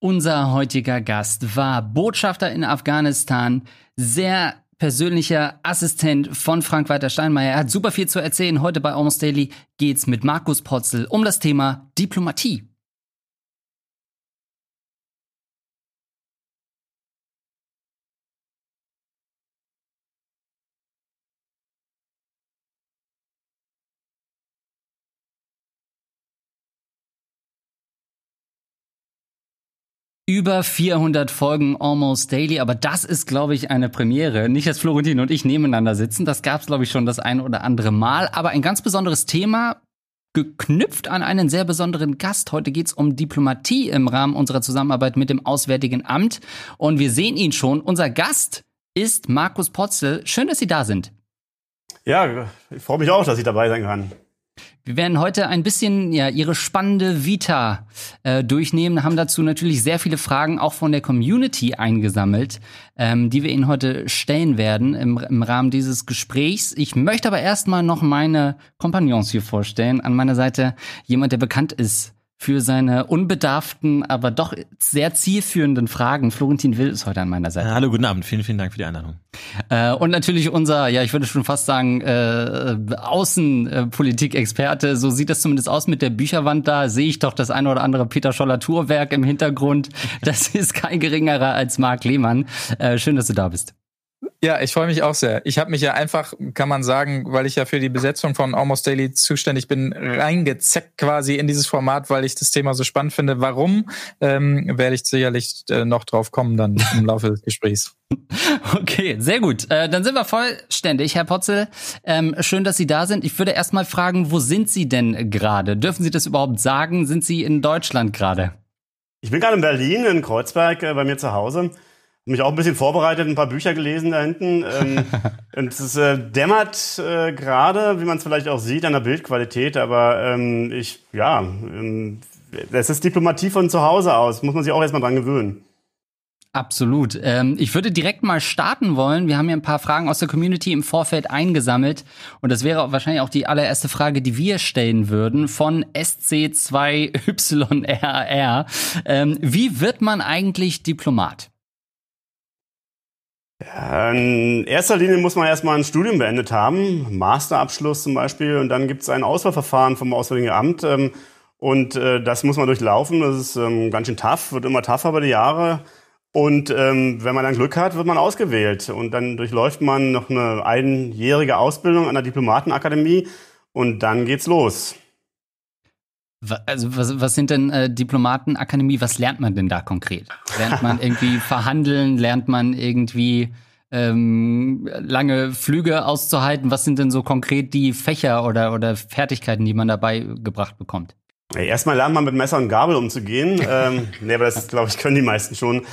Unser heutiger Gast war Botschafter in Afghanistan, sehr persönlicher Assistent von Frank-Walter Steinmeier. Er hat super viel zu erzählen. Heute bei Almost Daily geht's mit Markus Potzel um das Thema Diplomatie. Über 400 Folgen Almost Daily, aber das ist, glaube ich, eine Premiere. Nicht, dass Florentin und ich nebeneinander sitzen, das gab es, glaube ich, schon das ein oder andere Mal, aber ein ganz besonderes Thema, geknüpft an einen sehr besonderen Gast. Heute geht's um Diplomatie im Rahmen unserer Zusammenarbeit mit dem Auswärtigen Amt. Und wir sehen ihn schon. Unser Gast ist Markus Potzel. Schön, dass Sie da sind. Ja, ich freue mich auch, dass ich dabei sein kann. Wir werden heute ein bisschen ja ihre spannende Vita äh, durchnehmen, haben dazu natürlich sehr viele Fragen auch von der Community eingesammelt, ähm, die wir Ihnen heute stellen werden im, im Rahmen dieses Gesprächs. Ich möchte aber erstmal noch meine Kompagnons hier vorstellen. An meiner Seite jemand, der bekannt ist für seine unbedarften, aber doch sehr zielführenden Fragen. Florentin Will ist heute an meiner Seite. Hallo, guten Abend. Vielen, vielen Dank für die Einladung. Äh, und natürlich unser, ja, ich würde schon fast sagen, äh, Außenpolitik-Experte. So sieht das zumindest aus mit der Bücherwand da. Sehe ich doch das eine oder andere Peter Scholler Tourwerk im Hintergrund. Das ist kein geringerer als Marc Lehmann. Äh, schön, dass du da bist. Ja, ich freue mich auch sehr. Ich habe mich ja einfach, kann man sagen, weil ich ja für die Besetzung von Almost Daily zuständig bin, reingezeckt quasi in dieses Format, weil ich das Thema so spannend finde. Warum, ähm, werde ich sicherlich äh, noch drauf kommen dann im Laufe des Gesprächs. Okay, sehr gut. Äh, dann sind wir vollständig, Herr Potzel. Ähm, schön, dass Sie da sind. Ich würde erst mal fragen, wo sind Sie denn gerade? Dürfen Sie das überhaupt sagen? Sind Sie in Deutschland gerade? Ich bin gerade in Berlin, in Kreuzberg, äh, bei mir zu Hause mich auch ein bisschen vorbereitet, ein paar Bücher gelesen da hinten. Ähm, und es äh, dämmert äh, gerade, wie man es vielleicht auch sieht, an der Bildqualität. Aber ähm, ich, ja, ähm, es ist Diplomatie von zu Hause aus. Muss man sich auch erstmal dran gewöhnen. Absolut. Ähm, ich würde direkt mal starten wollen. Wir haben ja ein paar Fragen aus der Community im Vorfeld eingesammelt. Und das wäre wahrscheinlich auch die allererste Frage, die wir stellen würden von SC2YRR. Ähm, wie wird man eigentlich Diplomat? In erster Linie muss man erstmal ein Studium beendet haben, Masterabschluss zum Beispiel, und dann gibt es ein Auswahlverfahren vom Auswärtigen Amt. Ähm, und äh, das muss man durchlaufen. Das ist ähm, ganz schön tough, wird immer tougher über die Jahre. Und ähm, wenn man dann Glück hat, wird man ausgewählt. Und dann durchläuft man noch eine einjährige Ausbildung an der Diplomatenakademie und dann geht's los. Also was, was sind denn äh, Diplomatenakademie? Was lernt man denn da konkret? Lernt man irgendwie verhandeln? Lernt man irgendwie ähm, lange Flüge auszuhalten? Was sind denn so konkret die Fächer oder, oder Fertigkeiten, die man dabei gebracht bekommt? Ja, erstmal lernt man mit Messer und Gabel umzugehen. ähm, nee, aber das, glaube ich, können die meisten schon.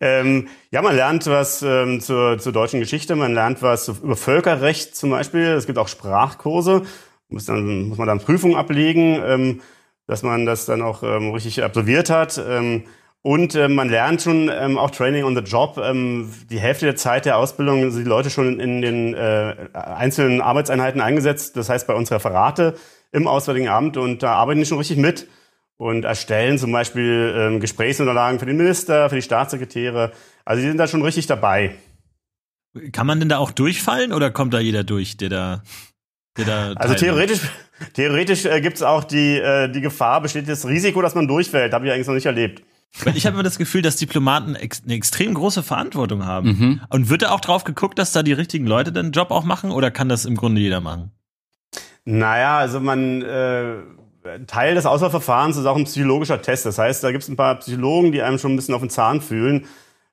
Ähm, ja, man lernt was ähm, zur, zur deutschen Geschichte, man lernt was über Völkerrecht zum Beispiel. Es gibt auch Sprachkurse, muss, dann, muss man dann Prüfungen ablegen. Ähm, dass man das dann auch ähm, richtig absolviert hat. Ähm, und äh, man lernt schon ähm, auch Training on the Job. Ähm, die Hälfte der Zeit der Ausbildung sind die Leute schon in den äh, einzelnen Arbeitseinheiten eingesetzt. Das heißt bei uns Referate im Auswärtigen Amt und da arbeiten die schon richtig mit und erstellen zum Beispiel ähm, Gesprächsunterlagen für den Minister, für die Staatssekretäre. Also die sind da schon richtig dabei. Kann man denn da auch durchfallen oder kommt da jeder durch, der da, der da Also theoretisch, Theoretisch äh, gibt es auch die, äh, die Gefahr, besteht das Risiko, dass man durchfällt. Habe ich eigentlich noch nicht erlebt. Ich habe immer das Gefühl, dass Diplomaten ex eine extrem große Verantwortung haben. Mhm. Und wird da auch drauf geguckt, dass da die richtigen Leute den Job auch machen oder kann das im Grunde jeder machen? Naja, also man äh, Teil des Auswahlverfahrens ist auch ein psychologischer Test. Das heißt, da gibt es ein paar Psychologen, die einem schon ein bisschen auf den Zahn fühlen,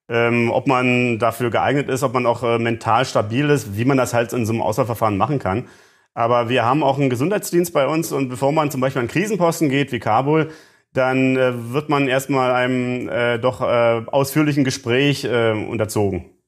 ähm, ob man dafür geeignet ist, ob man auch äh, mental stabil ist, wie man das halt in so einem Auswahlverfahren machen kann. Aber wir haben auch einen Gesundheitsdienst bei uns und bevor man zum Beispiel an Krisenposten geht, wie Kabul, dann äh, wird man erstmal einem äh, doch äh, ausführlichen Gespräch äh, unterzogen.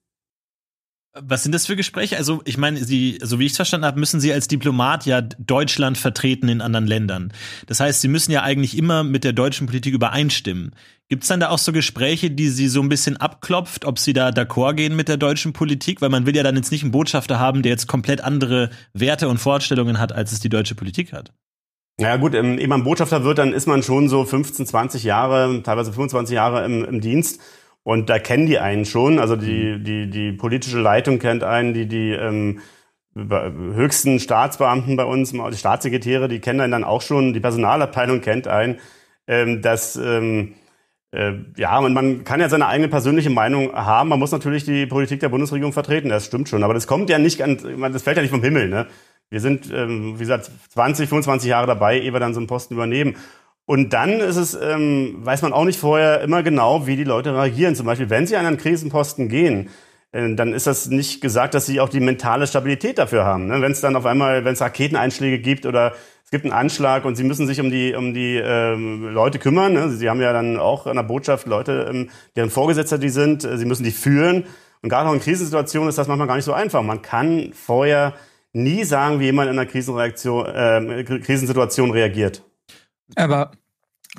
Was sind das für Gespräche? Also, ich meine, Sie, so wie ich es verstanden habe, müssen Sie als Diplomat ja Deutschland vertreten in anderen Ländern. Das heißt, Sie müssen ja eigentlich immer mit der deutschen Politik übereinstimmen. Gibt es dann da auch so Gespräche, die Sie so ein bisschen abklopft, ob Sie da d'accord gehen mit der deutschen Politik? Weil man will ja dann jetzt nicht einen Botschafter haben, der jetzt komplett andere Werte und Vorstellungen hat, als es die deutsche Politik hat. Naja gut, ähm, ehe man Botschafter wird, dann ist man schon so 15, 20 Jahre, teilweise 25 Jahre im, im Dienst. Und da kennen die einen schon. Also die, mhm. die, die politische Leitung kennt einen, die, die ähm, höchsten Staatsbeamten bei uns, die Staatssekretäre, die kennen einen dann auch schon, die Personalabteilung kennt einen. Ähm, dass ähm, äh, ja, man, man kann ja seine eigene persönliche Meinung haben. Man muss natürlich die Politik der Bundesregierung vertreten, das stimmt schon. Aber das kommt ja nicht an, das fällt ja nicht vom Himmel. Ne? Wir sind, ähm, wie gesagt, 20, 25 Jahre dabei, ehe wir dann so einen Posten übernehmen. Und dann ist es, ähm, weiß man auch nicht vorher immer genau, wie die Leute reagieren. Zum Beispiel, wenn sie an einen Krisenposten gehen, äh, dann ist das nicht gesagt, dass sie auch die mentale Stabilität dafür haben. Ne? Wenn es dann auf einmal, wenn es Raketeneinschläge gibt oder es gibt einen Anschlag und sie müssen sich um die um die ähm, Leute kümmern. Ne? Sie haben ja dann auch an der Botschaft Leute, ähm, deren Vorgesetzter die sind. Sie müssen die führen. Und gerade auch in Krisensituationen ist das manchmal gar nicht so einfach. Man kann vorher nie sagen, wie jemand in einer Krisenreaktion, äh, Krisensituation reagiert. Aber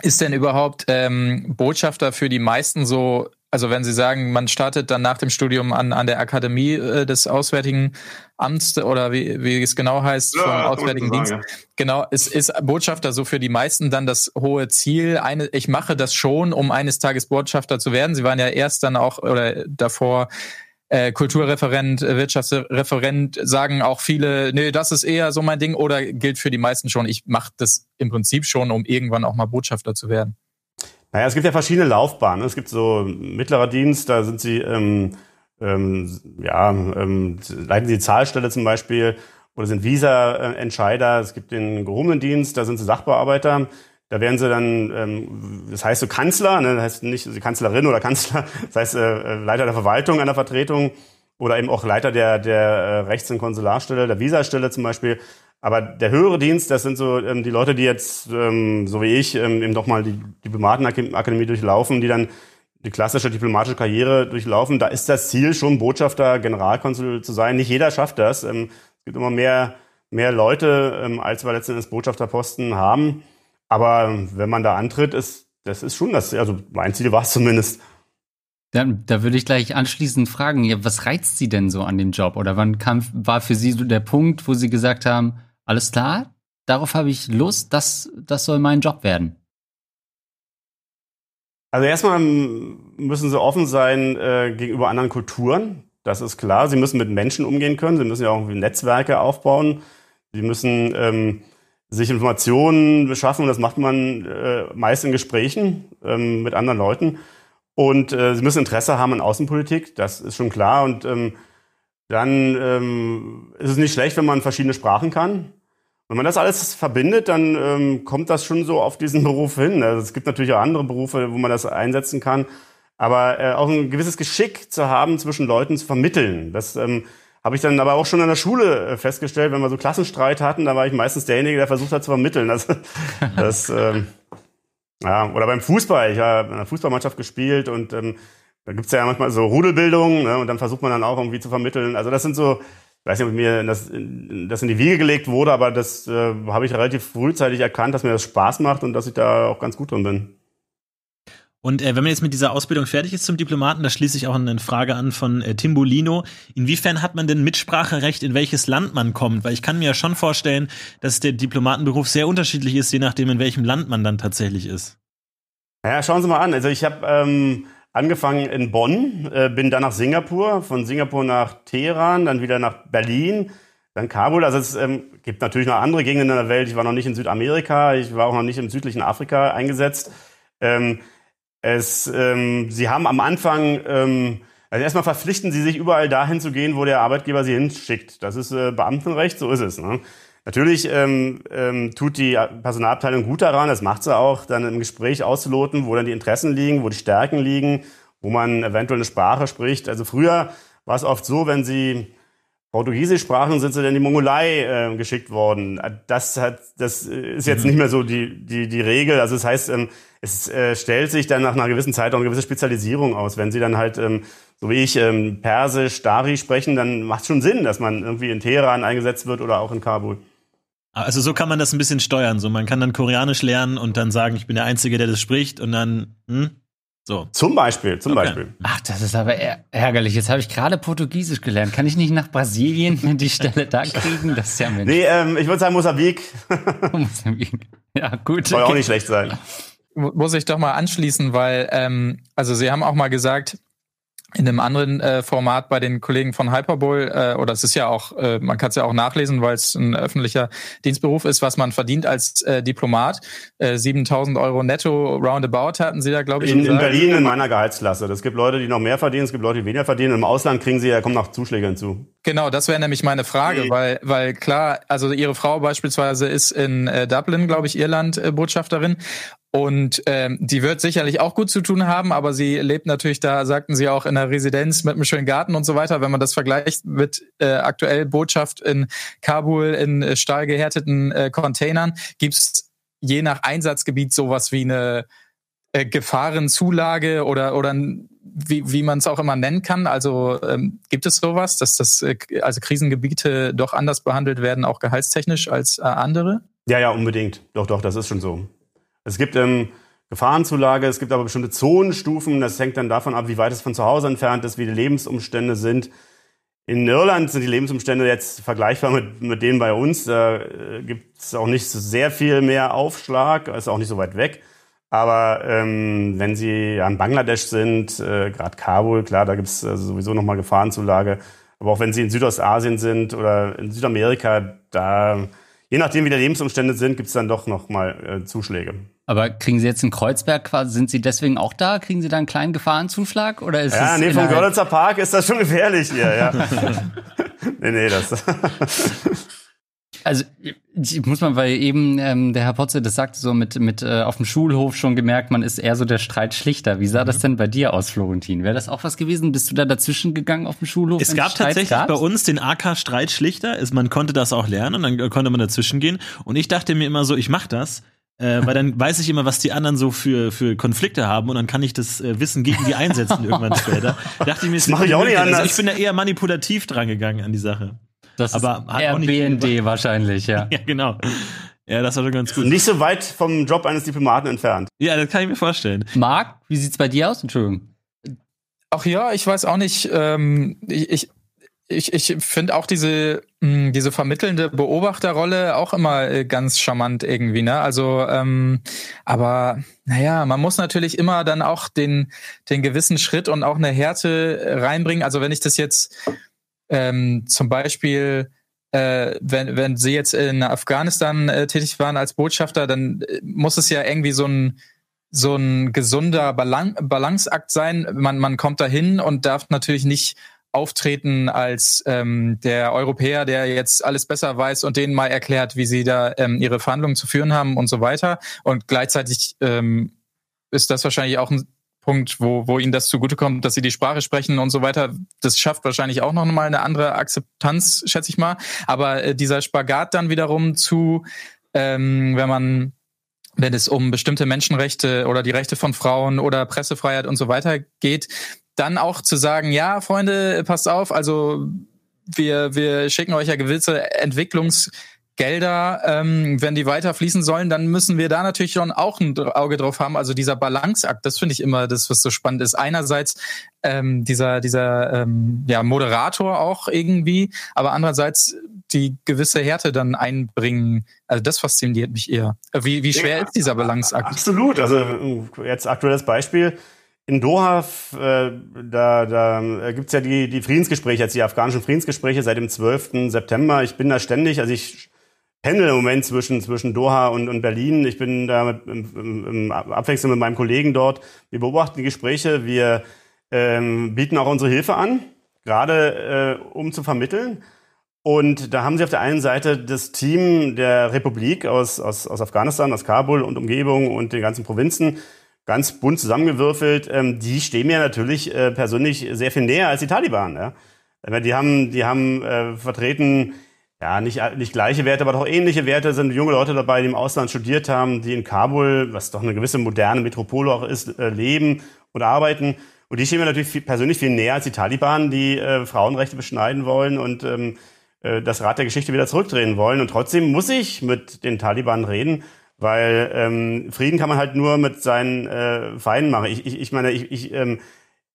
ist denn überhaupt ähm, Botschafter für die meisten so, also wenn Sie sagen, man startet dann nach dem Studium an, an der Akademie äh, des Auswärtigen Amts oder wie, wie es genau heißt, ja, vom Auswärtigen sagen, Dienst. Ja. Genau, ist, ist Botschafter so für die meisten dann das hohe Ziel? Eine, ich mache das schon, um eines Tages Botschafter zu werden. Sie waren ja erst dann auch oder davor äh, Kulturreferent, äh, Wirtschaftsreferent, sagen auch viele, nee, das ist eher so mein Ding oder gilt für die meisten schon, ich mache das im Prinzip schon, um irgendwann auch mal Botschafter zu werden? Naja, es gibt ja verschiedene Laufbahnen. Es gibt so mittlerer Dienst, da sind sie, ähm, ähm, ja, ähm, leiten sie Zahlstelle zum Beispiel oder sind Visa-Entscheider. Es gibt den gehobenen Dienst, da sind sie Sachbearbeiter. Da werden sie dann, ähm, das heißt so Kanzler, ne, das heißt nicht Kanzlerin oder Kanzler, das heißt äh, Leiter der Verwaltung einer Vertretung oder eben auch Leiter der, der äh, Rechts- und Konsularstelle, der Visastelle zum Beispiel. Aber der höhere Dienst, das sind so ähm, die Leute, die jetzt, ähm, so wie ich, ähm, eben doch mal die Diplomatenakademie durchlaufen, die dann die klassische diplomatische Karriere durchlaufen. Da ist das Ziel schon, Botschafter, Generalkonsul zu sein. Nicht jeder schafft das. Ähm, es gibt immer mehr, mehr Leute, ähm, als wir letztendlich Botschafterposten haben. Aber wenn man da antritt, ist das ist schon das, also mein Ziel war es zumindest. Dann, da würde ich gleich anschließend fragen, ja, was reizt Sie denn so an dem Job? Oder wann kam, war für Sie so der Punkt, wo Sie gesagt haben, alles klar, darauf habe ich Lust, das, das soll mein Job werden? Also erstmal müssen Sie offen sein äh, gegenüber anderen Kulturen. Das ist klar. Sie müssen mit Menschen umgehen können. Sie müssen ja auch irgendwie Netzwerke aufbauen. Sie müssen ähm, sich Informationen beschaffen und das macht man äh, meist in Gesprächen ähm, mit anderen Leuten. Und äh, sie müssen Interesse haben an Außenpolitik, das ist schon klar. Und ähm, dann ähm, ist es nicht schlecht, wenn man verschiedene Sprachen kann. Wenn man das alles verbindet, dann ähm, kommt das schon so auf diesen Beruf hin. Also es gibt natürlich auch andere Berufe, wo man das einsetzen kann. Aber äh, auch ein gewisses Geschick zu haben, zwischen Leuten zu vermitteln. Das ähm, habe ich dann aber auch schon in der Schule äh, festgestellt, wenn wir so Klassenstreit hatten, da war ich meistens derjenige, der versucht hat zu vermitteln. Also, das, ähm, ja, oder beim Fußball. Ich habe in einer Fußballmannschaft gespielt und ähm, da gibt's ja manchmal so Rudelbildung ne, und dann versucht man dann auch irgendwie zu vermitteln. Also das sind so, ich weiß nicht, ob mir das, das in die Wiege gelegt wurde, aber das äh, habe ich relativ frühzeitig erkannt, dass mir das Spaß macht und dass ich da auch ganz gut drin bin. Und äh, wenn man jetzt mit dieser Ausbildung fertig ist zum Diplomaten, da schließe ich auch eine Frage an von äh, Timbolino. Inwiefern hat man denn Mitspracherecht, in welches Land man kommt? Weil ich kann mir ja schon vorstellen, dass der Diplomatenberuf sehr unterschiedlich ist, je nachdem, in welchem Land man dann tatsächlich ist. Ja, schauen Sie mal an. Also ich habe ähm, angefangen in Bonn, äh, bin dann nach Singapur, von Singapur nach Teheran, dann wieder nach Berlin, dann Kabul. Also es ähm, gibt natürlich noch andere Gegenden in der Welt. Ich war noch nicht in Südamerika, ich war auch noch nicht im südlichen Afrika eingesetzt. Ähm, es, ähm, sie haben am Anfang, ähm, also erstmal verpflichten sie sich überall dahin zu gehen, wo der Arbeitgeber sie hinschickt. Das ist äh, Beamtenrecht, so ist es. Ne? Natürlich ähm, ähm, tut die Personalabteilung gut daran, das macht sie auch, dann im Gespräch auszuloten, wo dann die Interessen liegen, wo die Stärken liegen, wo man eventuell eine Sprache spricht. Also früher war es oft so, wenn sie Portugiesisch sprachen, sind sie dann in die Mongolei äh, geschickt worden. Das hat, das ist jetzt mhm. nicht mehr so die, die, die Regel. Also das heißt, ähm, es äh, stellt sich dann nach einer gewissen Zeit auch eine gewisse Spezialisierung aus. Wenn sie dann halt, ähm, so wie ich, ähm, Persisch, Dari sprechen, dann macht es schon Sinn, dass man irgendwie in Teheran eingesetzt wird oder auch in Kabul. Also so kann man das ein bisschen steuern. So, man kann dann Koreanisch lernen und dann sagen, ich bin der Einzige, der das spricht und dann, hm? So. Zum Beispiel, zum okay. Beispiel. Ach, das ist aber ärgerlich. Jetzt habe ich gerade Portugiesisch gelernt. Kann ich nicht nach Brasilien die Stelle da kriegen? Das ist ja Mensch. Nee, ähm, ich würde sagen Mosambik. Mosambik. Ja, gut. Soll okay. auch nicht schlecht sein. Muss ich doch mal anschließen, weil, ähm, also Sie haben auch mal gesagt, in einem anderen äh, Format bei den Kollegen von Hyperbowl, äh, oder es ist ja auch, äh, man kann es ja auch nachlesen, weil es ein öffentlicher Dienstberuf ist, was man verdient als äh, Diplomat. Äh, 7000 Euro netto roundabout hatten Sie da, glaube ich. In, in Berlin in meiner Gehaltsklasse. Es gibt Leute, die noch mehr verdienen, es gibt Leute, die weniger verdienen. Im Ausland kriegen sie, da kommen noch Zuschläge hinzu. Genau, das wäre nämlich meine Frage, nee. weil, weil klar, also Ihre Frau beispielsweise ist in äh, Dublin, glaube ich, Irland äh, Botschafterin und ähm, die wird sicherlich auch gut zu tun haben, aber sie lebt natürlich da, sagten sie auch, in einer Residenz mit einem schönen Garten und so weiter. Wenn man das vergleicht mit äh, aktuell Botschaft in Kabul in äh, stahlgehärteten äh, Containern, gibt's je nach Einsatzgebiet sowas wie eine äh, Gefahrenzulage oder oder wie, wie man es auch immer nennen kann. Also ähm, gibt es sowas, dass das äh, also Krisengebiete doch anders behandelt werden, auch gehaltstechnisch als äh, andere? Ja, ja, unbedingt. Doch, doch, das ist schon so. Es gibt ähm, Gefahrenzulage, es gibt aber bestimmte Zonenstufen. Das hängt dann davon ab, wie weit es von zu Hause entfernt ist, wie die Lebensumstände sind. In Irland sind die Lebensumstände jetzt vergleichbar mit, mit denen bei uns. Da äh, gibt es auch nicht sehr viel mehr Aufschlag, ist auch nicht so weit weg. Aber ähm, wenn Sie an Bangladesch sind, äh, gerade Kabul, klar, da gibt es äh, sowieso nochmal Gefahrenzulage. Aber auch wenn Sie in Südostasien sind oder in Südamerika, da je nachdem, wie die Lebensumstände sind, gibt es dann doch nochmal äh, Zuschläge. Aber kriegen Sie jetzt in Kreuzberg quasi, sind Sie deswegen auch da? Kriegen Sie da einen kleinen Gefahrenzuschlag? Oder ist ja, nee, vom Görlitzer Park ist das schon gefährlich hier, ja. nee, nee, das. also ich muss mal, weil eben ähm, der Herr Potze das sagte, so mit, mit äh, auf dem Schulhof schon gemerkt, man ist eher so der Streitschlichter. Wie sah mhm. das denn bei dir aus, Florentin? Wäre das auch was gewesen? Bist du da dazwischen gegangen auf dem Schulhof? Es gab tatsächlich gab's? bei uns den AK Streitschlichter. Man konnte das auch lernen und dann konnte man dazwischen gehen. Und ich dachte mir immer so, ich mach das. Äh, weil dann weiß ich immer, was die anderen so für, für Konflikte haben und dann kann ich das äh, Wissen gegen die einsetzen irgendwann später. Dachte ich mir, das mache ich auch nicht anders. Also ich bin da eher manipulativ dran gegangen an die Sache. Das aber ist BND wahrscheinlich, ja. ja, genau. Ja, das war schon ganz gut. Nicht so weit vom Job eines Diplomaten entfernt. Ja, das kann ich mir vorstellen. Marc, wie sieht's bei dir aus? Entschuldigung. Ach ja, ich weiß auch nicht. Ähm, ich ich, ich, ich finde auch diese, mh, hm, diese vermittelnde Beobachterrolle auch immer äh, ganz charmant irgendwie, ne? Also, ähm, aber naja, man muss natürlich immer dann auch den, den gewissen Schritt und auch eine Härte reinbringen. Also wenn ich das jetzt ähm, zum Beispiel, äh, wenn, wenn Sie jetzt in Afghanistan äh, tätig waren als Botschafter, dann äh, muss es ja irgendwie so ein so ein gesunder Balan Balanceakt sein. Man, man kommt dahin und darf natürlich nicht auftreten als ähm, der Europäer, der jetzt alles besser weiß und denen mal erklärt, wie sie da ähm, ihre Verhandlungen zu führen haben und so weiter. Und gleichzeitig ähm, ist das wahrscheinlich auch ein Punkt, wo, wo ihnen das zugutekommt, dass sie die Sprache sprechen und so weiter. Das schafft wahrscheinlich auch noch mal eine andere Akzeptanz, schätze ich mal. Aber äh, dieser Spagat dann wiederum zu, ähm, wenn man wenn es um bestimmte Menschenrechte oder die Rechte von Frauen oder Pressefreiheit und so weiter geht, dann auch zu sagen, ja, Freunde, passt auf, also wir, wir schicken euch ja gewisse Entwicklungs- Gelder, ähm, wenn die weiter fließen sollen, dann müssen wir da natürlich schon auch ein Auge drauf haben. Also dieser Balanceakt, das finde ich immer das, was so spannend ist. Einerseits ähm, dieser, dieser ähm, ja, Moderator auch irgendwie, aber andererseits die gewisse Härte dann einbringen. Also das fasziniert mich eher. Wie, wie schwer ja, ist dieser Balanceakt? Absolut. Also jetzt aktuelles Beispiel. In Doha, äh, da, da gibt's ja die, die Friedensgespräche, jetzt die afghanischen Friedensgespräche seit dem 12. September. Ich bin da ständig, also ich pendel im Moment zwischen, zwischen Doha und, und Berlin. Ich bin da mit, im, im Abwechslung mit meinem Kollegen dort. Wir beobachten die Gespräche. Wir ähm, bieten auch unsere Hilfe an, gerade äh, um zu vermitteln. Und da haben sie auf der einen Seite das Team der Republik aus, aus, aus Afghanistan, aus Kabul und Umgebung und den ganzen Provinzen ganz bunt zusammengewürfelt. Ähm, die stehen mir natürlich äh, persönlich sehr viel näher als die Taliban. Ja? Die haben, die haben äh, vertreten ja, nicht, nicht gleiche Werte, aber doch ähnliche Werte sind junge Leute dabei, die im Ausland studiert haben, die in Kabul, was doch eine gewisse moderne Metropole auch ist, äh, leben und arbeiten. Und die stehen mir natürlich viel, persönlich viel näher als die Taliban, die äh, Frauenrechte beschneiden wollen und ähm, äh, das Rad der Geschichte wieder zurückdrehen wollen. Und trotzdem muss ich mit den Taliban reden, Weil ähm, Frieden kann man halt nur mit seinen äh, Feinden machen. Ich, ich, ich meine, ich, ich, ähm,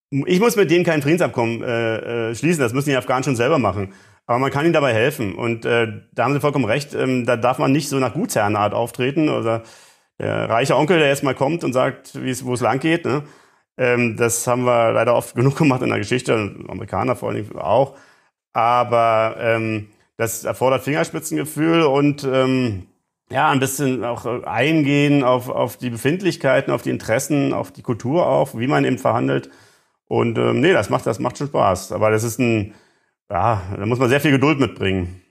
ich muss mit denen kein Friedensabkommen äh, äh, schließen. Das müssen die Afghanen schon selber machen. Aber man kann ihnen dabei helfen. Und äh, da haben Sie vollkommen recht. Ähm, da darf man nicht so nach Gutsherrenart auftreten. Oder der reiche Onkel, der jetzt mal kommt und sagt, wo es lang geht. Ne? Ähm, das haben wir leider oft genug gemacht in der Geschichte. Amerikaner vor allen Dingen auch. Aber ähm, das erfordert Fingerspitzengefühl und ähm, ja, ein bisschen auch eingehen auf, auf die Befindlichkeiten, auf die Interessen, auf die Kultur auch, wie man eben verhandelt. Und ähm, nee, das macht, das macht schon Spaß. Aber das ist ein, ja, da muss man sehr viel Geduld mitbringen.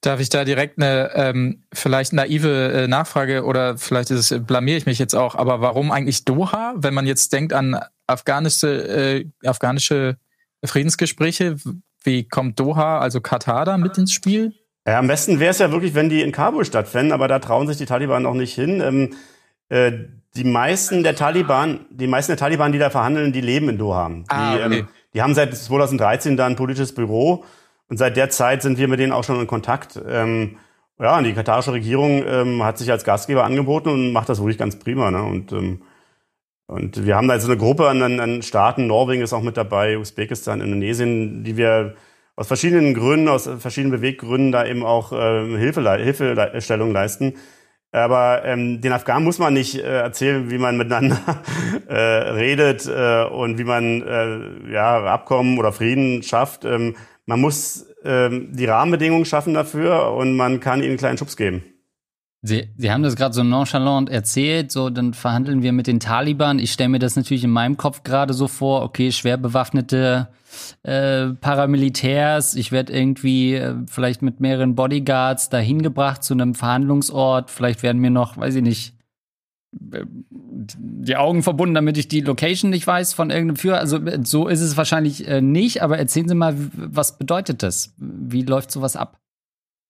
Darf ich da direkt eine ähm, vielleicht naive äh, Nachfrage oder vielleicht ist es, blamier ich mich jetzt auch, aber warum eigentlich Doha, wenn man jetzt denkt an afghanische, äh, afghanische Friedensgespräche, wie kommt Doha, also Katar da mit ins Spiel? Ja, am besten wäre es ja wirklich, wenn die in Kabul stattfinden, aber da trauen sich die Taliban noch nicht hin. Ähm, äh, die meisten der Taliban, die meisten der Taliban, die da verhandeln, die leben in Doha. Ah, die, okay. ähm, die haben seit 2013 da ein politisches Büro und seit der Zeit sind wir mit denen auch schon in Kontakt. Ähm, ja, und die katarische Regierung ähm, hat sich als Gastgeber angeboten und macht das wirklich ganz prima. Ne? Und, ähm, und wir haben da jetzt eine Gruppe an, an Staaten, Norwegen ist auch mit dabei, Usbekistan, Indonesien, die wir aus verschiedenen Gründen, aus verschiedenen Beweggründen da eben auch äh, Hilfe, Hilfestellung leisten. Aber ähm, den Afghanen muss man nicht äh, erzählen, wie man miteinander äh, redet äh, und wie man äh, ja, Abkommen oder Frieden schafft. Ähm, man muss ähm, die Rahmenbedingungen schaffen dafür und man kann ihnen einen kleinen Schubs geben. Sie, Sie haben das gerade so nonchalant erzählt, so dann verhandeln wir mit den Taliban. Ich stelle mir das natürlich in meinem Kopf gerade so vor, okay, schwer bewaffnete äh, Paramilitärs, ich werde irgendwie äh, vielleicht mit mehreren Bodyguards dahin gebracht zu einem Verhandlungsort, vielleicht werden mir noch, weiß ich nicht, äh, die Augen verbunden, damit ich die Location nicht weiß von irgendeinem Führer. Also äh, so ist es wahrscheinlich äh, nicht, aber erzählen Sie mal, was bedeutet das? Wie läuft sowas ab?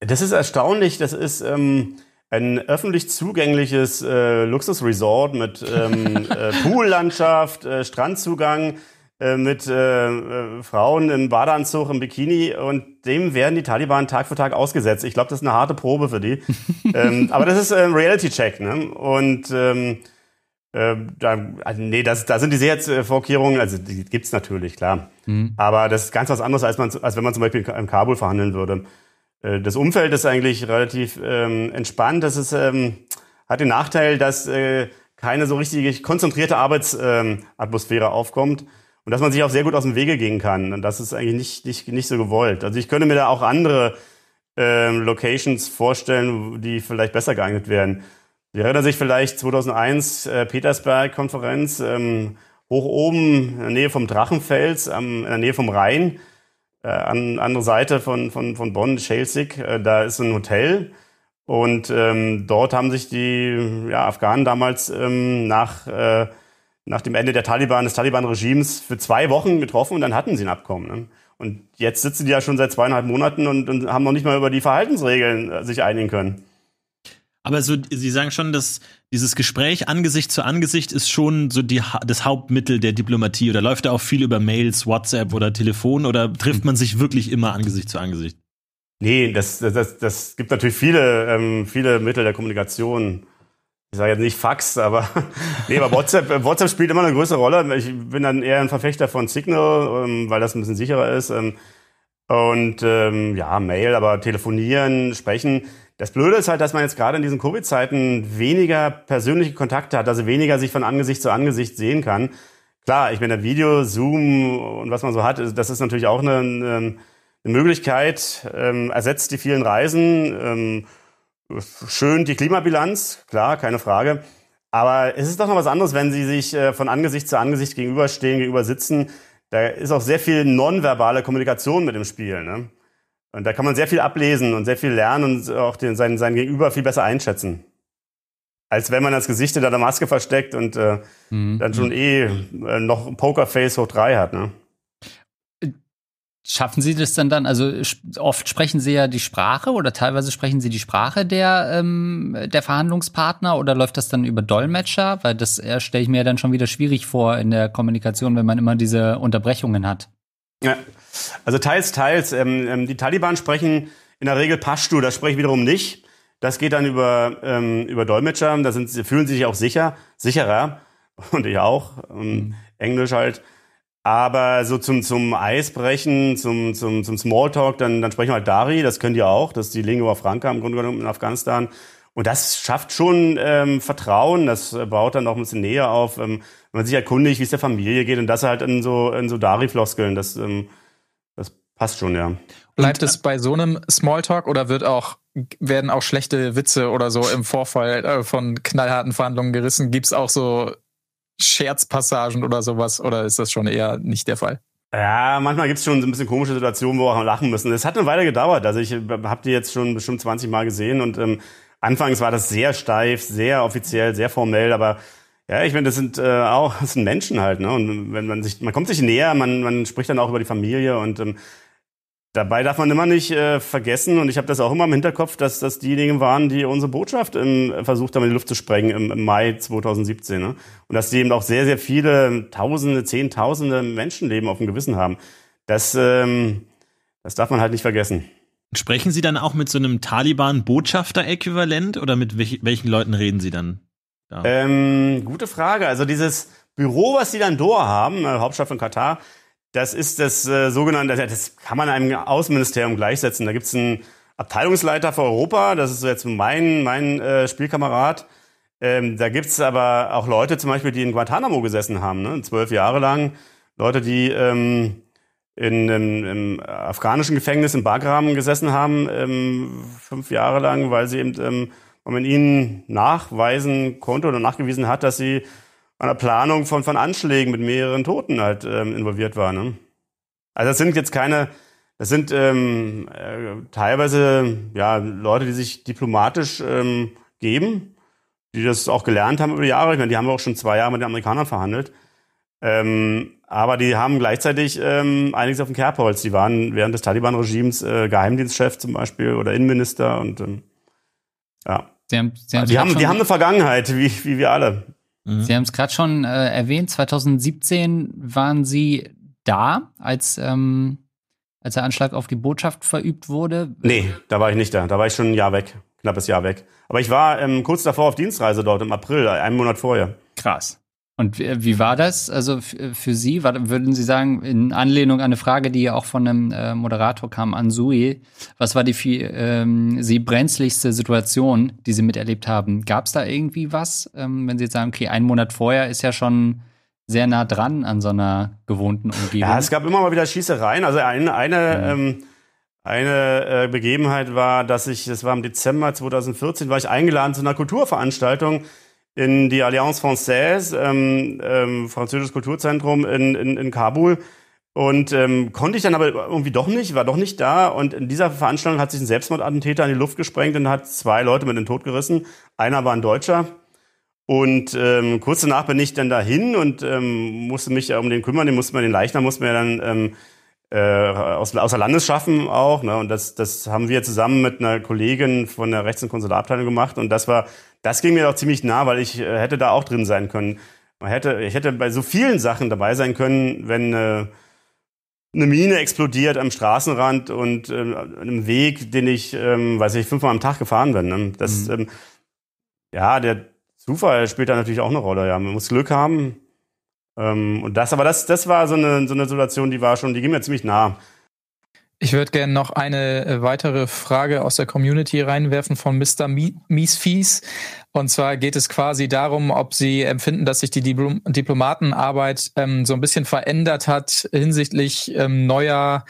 Das ist erstaunlich. Das ist ähm, ein öffentlich zugängliches äh, Luxusresort mit ähm, äh, Poollandschaft, Strandzugang, äh, mit äh, äh, Frauen im Badeanzug, im Bikini und dem werden die Taliban Tag für Tag ausgesetzt. Ich glaube, das ist eine harte Probe für die. ähm, aber das ist ein Reality-Check, ne? Und ähm, äh, da, also nee, das, da sind die Sicherheitsvorkehrungen, also die gibt's natürlich, klar. Mhm. Aber das ist ganz was anderes, als, man, als wenn man zum Beispiel in Kabul verhandeln würde. Äh, das Umfeld ist eigentlich relativ ähm, entspannt. Das ist, ähm, hat den Nachteil, dass äh, keine so richtig konzentrierte Arbeitsatmosphäre ähm, aufkommt und dass man sich auch sehr gut aus dem Wege gehen kann. Und das ist eigentlich nicht, nicht, nicht so gewollt. Also ich könnte mir da auch andere ähm, Locations vorstellen, die vielleicht besser geeignet wären. Sie erinnern sich vielleicht 2001 äh, Petersberg-Konferenz ähm, hoch oben in der Nähe vom Drachenfels, ähm, in der Nähe vom Rhein äh, an andere Seite von, von, von Bonn, Schelsig, äh, da ist ein Hotel. Und ähm, dort haben sich die ja, Afghanen damals ähm, nach, äh, nach dem Ende der Taliban, des Taliban-Regimes für zwei Wochen getroffen und dann hatten sie ein Abkommen. Ne? Und jetzt sitzen die ja schon seit zweieinhalb Monaten und, und haben noch nicht mal über die Verhaltensregeln äh, sich einigen können. Aber so, Sie sagen schon, dass dieses Gespräch Angesicht zu Angesicht ist schon so die, das Hauptmittel der Diplomatie oder läuft da auch viel über Mails, WhatsApp oder Telefon oder trifft man sich wirklich immer Angesicht zu Angesicht? Nee, das, das, das, das gibt natürlich viele, ähm, viele Mittel der Kommunikation. Ich sage jetzt nicht Fax, aber nee, aber WhatsApp, WhatsApp spielt immer eine größere Rolle. Ich bin dann eher ein Verfechter von Signal, ähm, weil das ein bisschen sicherer ist. Ähm, und ähm, ja, Mail, aber telefonieren, sprechen das Blöde ist halt, dass man jetzt gerade in diesen Covid-Zeiten weniger persönliche Kontakte hat, also weniger sich von Angesicht zu Angesicht sehen kann. Klar, ich meine, Video, Zoom und was man so hat, das ist natürlich auch eine, eine Möglichkeit, ähm, ersetzt die vielen Reisen, ähm, schön die Klimabilanz, klar, keine Frage. Aber es ist doch noch was anderes, wenn Sie sich äh, von Angesicht zu Angesicht gegenüberstehen, gegenüber sitzen. Da ist auch sehr viel nonverbale Kommunikation mit im Spiel. Ne? Und da kann man sehr viel ablesen und sehr viel lernen und auch den, seinen, seinen Gegenüber viel besser einschätzen. Als wenn man das Gesicht hinter der Maske versteckt und äh, mhm. dann schon eh äh, noch Pokerface hoch drei hat. Ne? Schaffen Sie das dann dann? Also oft sprechen Sie ja die Sprache oder teilweise sprechen Sie die Sprache der, ähm, der Verhandlungspartner oder läuft das dann über Dolmetscher? Weil das äh, stelle ich mir dann schon wieder schwierig vor in der Kommunikation, wenn man immer diese Unterbrechungen hat. Ja, also teils, teils. Ähm, ähm, die Taliban sprechen in der Regel Pashtu, das spreche ich wiederum nicht. Das geht dann über, ähm, über Dolmetscher. Da sind, sie fühlen sich auch sicher, sicherer. Und ich auch. Ähm, Englisch halt. Aber so zum, zum Eisbrechen, zum, zum, zum Smalltalk, dann, dann sprechen wir halt Dari, das können die auch. Das ist die Lingua Franca im Grunde genommen in Afghanistan. Und das schafft schon ähm, Vertrauen, das baut dann auch ein bisschen näher auf. Ähm, wenn man sich erkundigt, wie es der Familie geht und das halt in so, in so Dari-Floskeln, das, ähm, das passt schon, ja. Bleibt es bei so einem Smalltalk oder wird auch, werden auch schlechte Witze oder so im Vorfall äh, von knallharten Verhandlungen gerissen? Gibt es auch so Scherzpassagen oder sowas oder ist das schon eher nicht der Fall? Ja, manchmal gibt's schon so ein bisschen komische Situationen, wo wir auch lachen müssen. Es hat eine Weile gedauert. Also ich habe die jetzt schon bestimmt 20 Mal gesehen und ähm, anfangs war das sehr steif, sehr offiziell, sehr formell, aber ja, ich meine, das sind äh, auch das sind Menschen halt, ne? Und wenn man sich, man kommt sich näher, man, man spricht dann auch über die Familie und ähm, Dabei darf man immer nicht äh, vergessen, und ich habe das auch immer im Hinterkopf, dass das diejenigen waren, die unsere Botschaft im, versucht haben, in die Luft zu sprengen im, im Mai 2017. Ne? Und dass die eben auch sehr, sehr viele Tausende, Zehntausende Menschenleben auf dem Gewissen haben. Das, ähm, das darf man halt nicht vergessen. Sprechen Sie dann auch mit so einem Taliban-Botschafter-Äquivalent oder mit welch, welchen Leuten reden Sie dann? Da? Ähm, gute Frage. Also dieses Büro, was Sie dann Doha haben, äh, Hauptstadt von Katar, das ist das äh, sogenannte, das kann man einem Außenministerium gleichsetzen. Da gibt es einen Abteilungsleiter für Europa, das ist jetzt mein, mein äh, Spielkamerad. Ähm, da gibt es aber auch Leute zum Beispiel, die in Guantanamo gesessen haben, ne? zwölf Jahre lang. Leute, die ähm, in, in, im afghanischen Gefängnis in Bagram gesessen haben, ähm, fünf Jahre lang, weil sie eben, ähm, man ihnen nachweisen konnte oder nachgewiesen hat, dass sie an der Planung von, von Anschlägen mit mehreren Toten halt ähm, involviert war. Ne? Also das sind jetzt keine, das sind ähm, äh, teilweise ja Leute, die sich diplomatisch ähm, geben, die das auch gelernt haben über die Jahre. Ich meine, die haben auch schon zwei Jahre mit den Amerikanern verhandelt. Ähm, aber die haben gleichzeitig ähm, einiges auf dem Kerbholz. Die waren während des Taliban-Regimes äh, Geheimdienstchef zum Beispiel oder Innenminister und ähm, ja. Sie haben, Sie haben die, haben, die haben eine Vergangenheit, wie, wie wir alle. Mhm. Sie haben es gerade schon äh, erwähnt, 2017 waren Sie da, als, ähm, als der Anschlag auf die Botschaft verübt wurde? Nee, da war ich nicht da. Da war ich schon ein Jahr weg, knappes Jahr weg. Aber ich war ähm, kurz davor auf Dienstreise dort im April, einen Monat vorher. Krass. Und wie war das? Also für Sie, würden Sie sagen, in Anlehnung an eine Frage, die ja auch von einem äh, Moderator kam, an Sui, was war die für ähm, Sie brenzligste Situation, die Sie miterlebt haben? Gab es da irgendwie was, ähm, wenn Sie jetzt sagen, okay, einen Monat vorher ist ja schon sehr nah dran an so einer gewohnten Umgebung? Ja, es gab immer mal wieder Schießereien. Also eine, eine, mhm. ähm, eine äh, Begebenheit war, dass ich, das war im Dezember 2014, war ich eingeladen zu einer Kulturveranstaltung in die Alliance Française, ähm, ähm, französisches Kulturzentrum in, in, in Kabul. Und ähm, konnte ich dann aber irgendwie doch nicht, war doch nicht da. Und in dieser Veranstaltung hat sich ein Selbstmordattentäter in die Luft gesprengt und hat zwei Leute mit den Tod gerissen. Einer war ein Deutscher. Und ähm, kurz danach bin ich dann dahin und ähm, musste mich um den kümmern. Den musste man den Leichnam musste man ja dann ähm, äh, aus, außer Landes schaffen auch. Ne? Und das, das haben wir zusammen mit einer Kollegin von der Rechts- und Konsularabteilung gemacht. Und das war das ging mir doch ziemlich nah, weil ich äh, hätte da auch drin sein können. Man hätte, ich hätte bei so vielen Sachen dabei sein können, wenn äh, eine Mine explodiert am Straßenrand und äh, einem Weg, den ich, ähm, weiß ich, fünfmal am Tag gefahren bin. Ne? Das, mhm. ähm, ja, der Zufall spielt da natürlich auch eine Rolle. Ja, man muss Glück haben. Ähm, und das, aber das, das war so eine, so eine Situation, die war schon, die ging mir ziemlich nah. Ich würde gerne noch eine äh, weitere Frage aus der Community reinwerfen von Mr. Miesfies. Und zwar geht es quasi darum, ob Sie empfinden, dass sich die Diplom Diplomatenarbeit ähm, so ein bisschen verändert hat hinsichtlich ähm, neuer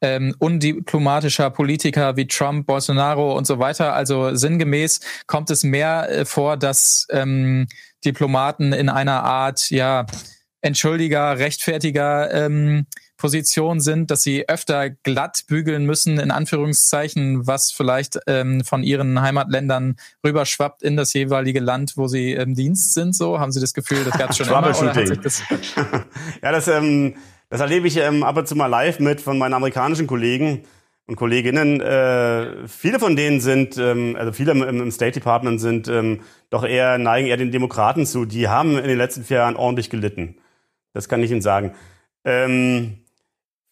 ähm, undiplomatischer Politiker wie Trump, Bolsonaro und so weiter. Also sinngemäß kommt es mehr äh, vor, dass ähm, Diplomaten in einer Art, ja, Entschuldiger, Rechtfertiger ähm, Position sind, dass sie öfter glatt bügeln müssen, in Anführungszeichen, was vielleicht ähm, von ihren Heimatländern rüberschwappt in das jeweilige Land, wo sie im Dienst sind. So haben Sie das Gefühl, das gab es schon immer? Oder hat sich das ja, das, ähm, das erlebe ich ähm, ab und zu mal live mit von meinen amerikanischen Kollegen und Kolleginnen. Äh, viele von denen sind, ähm, also viele im, im State Department sind ähm, doch eher neigen eher den Demokraten zu. Die haben in den letzten vier Jahren ordentlich gelitten. Das kann ich Ihnen sagen. Ähm,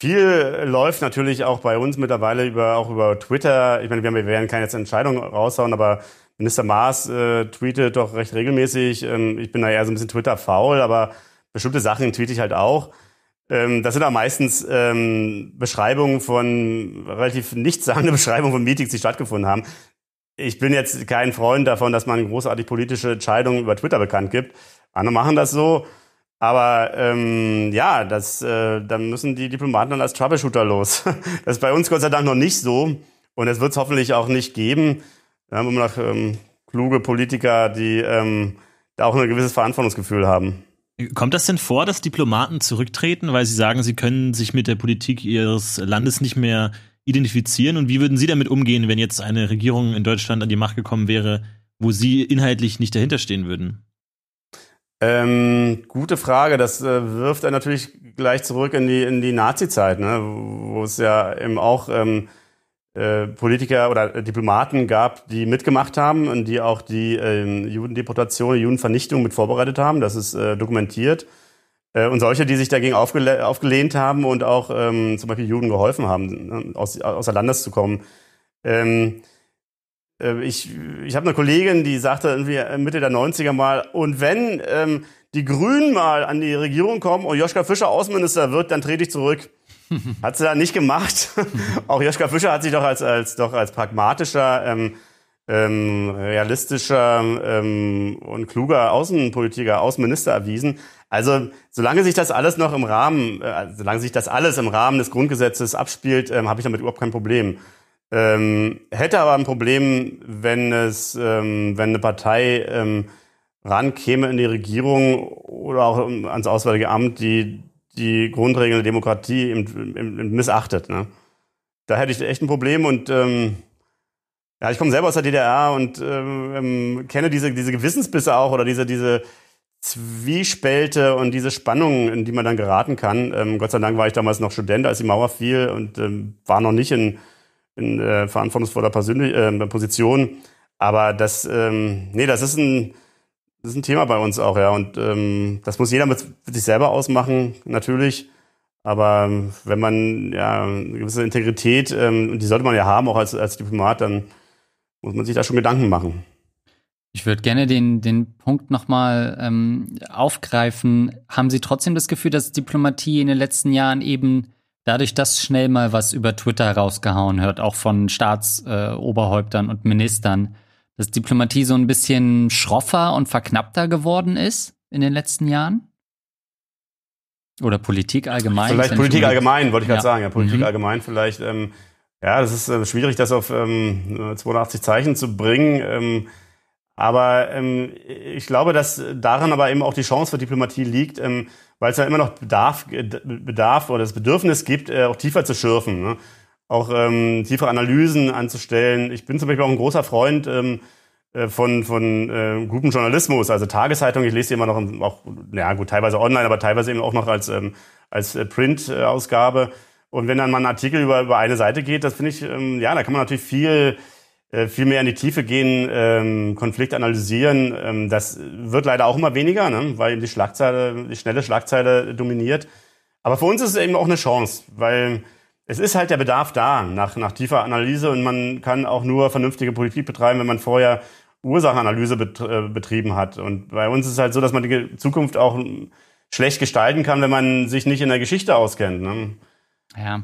Viel läuft natürlich auch bei uns mittlerweile über auch über Twitter. Ich meine, wir, wir werden keine jetzt Entscheidung raushauen, aber Minister Maas äh, tweetet doch recht regelmäßig. Ähm, ich bin da eher so ein bisschen Twitter-faul, aber bestimmte Sachen tweete ich halt auch. Ähm, das sind auch meistens ähm, Beschreibungen von, relativ nichtssagende Beschreibungen von Meetings, die stattgefunden haben. Ich bin jetzt kein Freund davon, dass man großartig politische Entscheidungen über Twitter bekannt gibt. Andere machen das so. Aber ähm, ja, das, äh, dann müssen die Diplomaten dann als Troubleshooter los. Das ist bei uns Gott sei Dank noch nicht so. Und es wird es hoffentlich auch nicht geben. Da haben wir noch ähm, kluge Politiker, die ähm, da auch ein gewisses Verantwortungsgefühl haben. Kommt das denn vor, dass Diplomaten zurücktreten, weil sie sagen, sie können sich mit der Politik ihres Landes nicht mehr identifizieren? Und wie würden Sie damit umgehen, wenn jetzt eine Regierung in Deutschland an die Macht gekommen wäre, wo Sie inhaltlich nicht dahinterstehen würden? Ähm, gute Frage. Das äh, wirft er natürlich gleich zurück in die in die Nazi-Zeit, ne? wo es ja eben auch ähm, äh, Politiker oder Diplomaten gab, die mitgemacht haben und die auch die ähm, Judendeportation, Judenvernichtung mit vorbereitet haben. Das ist äh, dokumentiert. Äh, und solche, die sich dagegen aufgele aufgelehnt haben und auch ähm, zum Beispiel Juden geholfen haben, ne? aus, außer Landes zu kommen. Ähm, äh, ich, ich habe eine Kollegin, die sagte irgendwie Mitte der 90er mal, und wenn ähm, die Grünen mal an die Regierung kommen und Joschka Fischer Außenminister wird, dann trete ich zurück. hat sie da nicht gemacht. Auch Joschka Fischer hat sich doch als, als, doch als pragmatischer, ähm, ähm, realistischer ähm, und kluger Außenpolitiker, Außenminister erwiesen. Also solange sich das alles noch im Rahmen, äh, solange sich das alles im Rahmen des Grundgesetzes abspielt, ähm, habe ich damit überhaupt kein Problem. Ähm, hätte aber ein Problem, wenn es, ähm, wenn eine Partei ähm, rankäme in die Regierung oder auch ans Auswärtige Amt, die die Grundregeln der Demokratie im, im, im missachtet. Ne? Da hätte ich echt ein Problem und ähm, ja, ich komme selber aus der DDR und ähm, ähm, kenne diese, diese Gewissensbisse auch oder diese, diese Zwiespälte und diese Spannungen, in die man dann geraten kann. Ähm, Gott sei Dank war ich damals noch Student, als die Mauer fiel und ähm, war noch nicht in in äh, verantwortungsvoller Persönlich äh, Position. Aber das, ähm, nee, das ist ein, das ist ein Thema bei uns auch, ja. Und ähm, das muss jeder mit, mit sich selber ausmachen, natürlich. Aber ähm, wenn man ja eine gewisse Integrität, ähm, und die sollte man ja haben, auch als, als Diplomat, dann muss man sich da schon Gedanken machen. Ich würde gerne den, den Punkt nochmal ähm, aufgreifen. Haben Sie trotzdem das Gefühl, dass Diplomatie in den letzten Jahren eben dadurch, dass schnell mal was über Twitter rausgehauen hört, auch von Staatsoberhäuptern äh, und Ministern, dass Diplomatie so ein bisschen schroffer und verknappter geworden ist in den letzten Jahren? Oder Politik allgemein? Vielleicht Politik allgemein, wollte ich gerade sagen. Ja, Politik mhm. allgemein vielleicht. Ähm, ja, das ist äh, schwierig, das auf ähm, 82 Zeichen zu bringen. Ähm, aber ähm, ich glaube, dass daran aber eben auch die Chance für Diplomatie liegt, ähm, weil es ja immer noch Bedarf, äh, Bedarf oder das Bedürfnis gibt, äh, auch tiefer zu schürfen, ne? auch ähm, tiefere Analysen anzustellen. Ich bin zum Beispiel auch ein großer Freund ähm, äh, von, von äh, gutem Journalismus, also Tageszeitung. Ich lese die immer noch, auch, ja gut, teilweise online, aber teilweise eben auch noch als, ähm, als Print-Ausgabe. Und wenn dann mal ein Artikel über, über eine Seite geht, das finde ich, ähm, ja, da kann man natürlich viel viel mehr in die Tiefe gehen, ähm, Konflikt analysieren. Ähm, das wird leider auch immer weniger, ne? weil eben die Schlagzeile, die schnelle Schlagzeile dominiert. Aber für uns ist es eben auch eine Chance, weil es ist halt der Bedarf da nach, nach tiefer Analyse und man kann auch nur vernünftige Politik betreiben, wenn man vorher Ursachenanalyse äh, betrieben hat. Und bei uns ist es halt so, dass man die Zukunft auch schlecht gestalten kann, wenn man sich nicht in der Geschichte auskennt. Ne? Ja,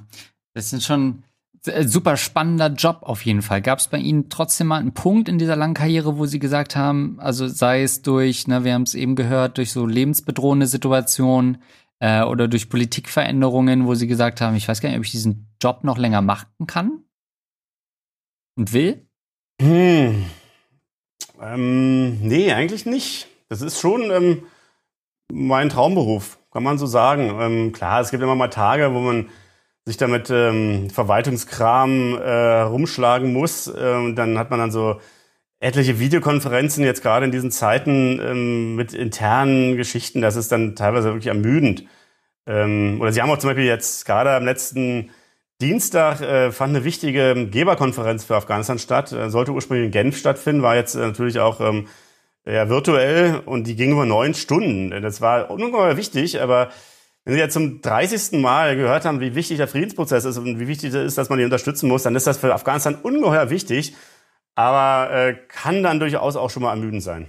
das sind schon äh, super spannender Job auf jeden Fall. Gab es bei Ihnen trotzdem mal einen Punkt in dieser langen Karriere, wo Sie gesagt haben, also sei es durch, ne, wir haben es eben gehört, durch so lebensbedrohende Situationen äh, oder durch Politikveränderungen, wo Sie gesagt haben, ich weiß gar nicht, ob ich diesen Job noch länger machen kann und will? Hm. Ähm, nee, eigentlich nicht. Das ist schon ähm, mein Traumberuf, kann man so sagen. Ähm, klar, es gibt immer mal Tage, wo man sich damit ähm, Verwaltungskram äh, rumschlagen muss. Ähm, dann hat man dann so etliche Videokonferenzen jetzt gerade in diesen Zeiten ähm, mit internen Geschichten. Das ist dann teilweise wirklich ermüdend. Ähm, oder Sie haben auch zum Beispiel jetzt gerade am letzten Dienstag äh, fand eine wichtige Geberkonferenz für Afghanistan statt. Äh, sollte ursprünglich in Genf stattfinden, war jetzt äh, natürlich auch ähm, ja, virtuell und die ging über neun Stunden. Das war ungeheuer wichtig, aber wenn Sie jetzt zum 30. Mal gehört haben, wie wichtig der Friedensprozess ist und wie wichtig es ist, dass man ihn unterstützen muss, dann ist das für Afghanistan ungeheuer wichtig, aber äh, kann dann durchaus auch schon mal ermüdend sein.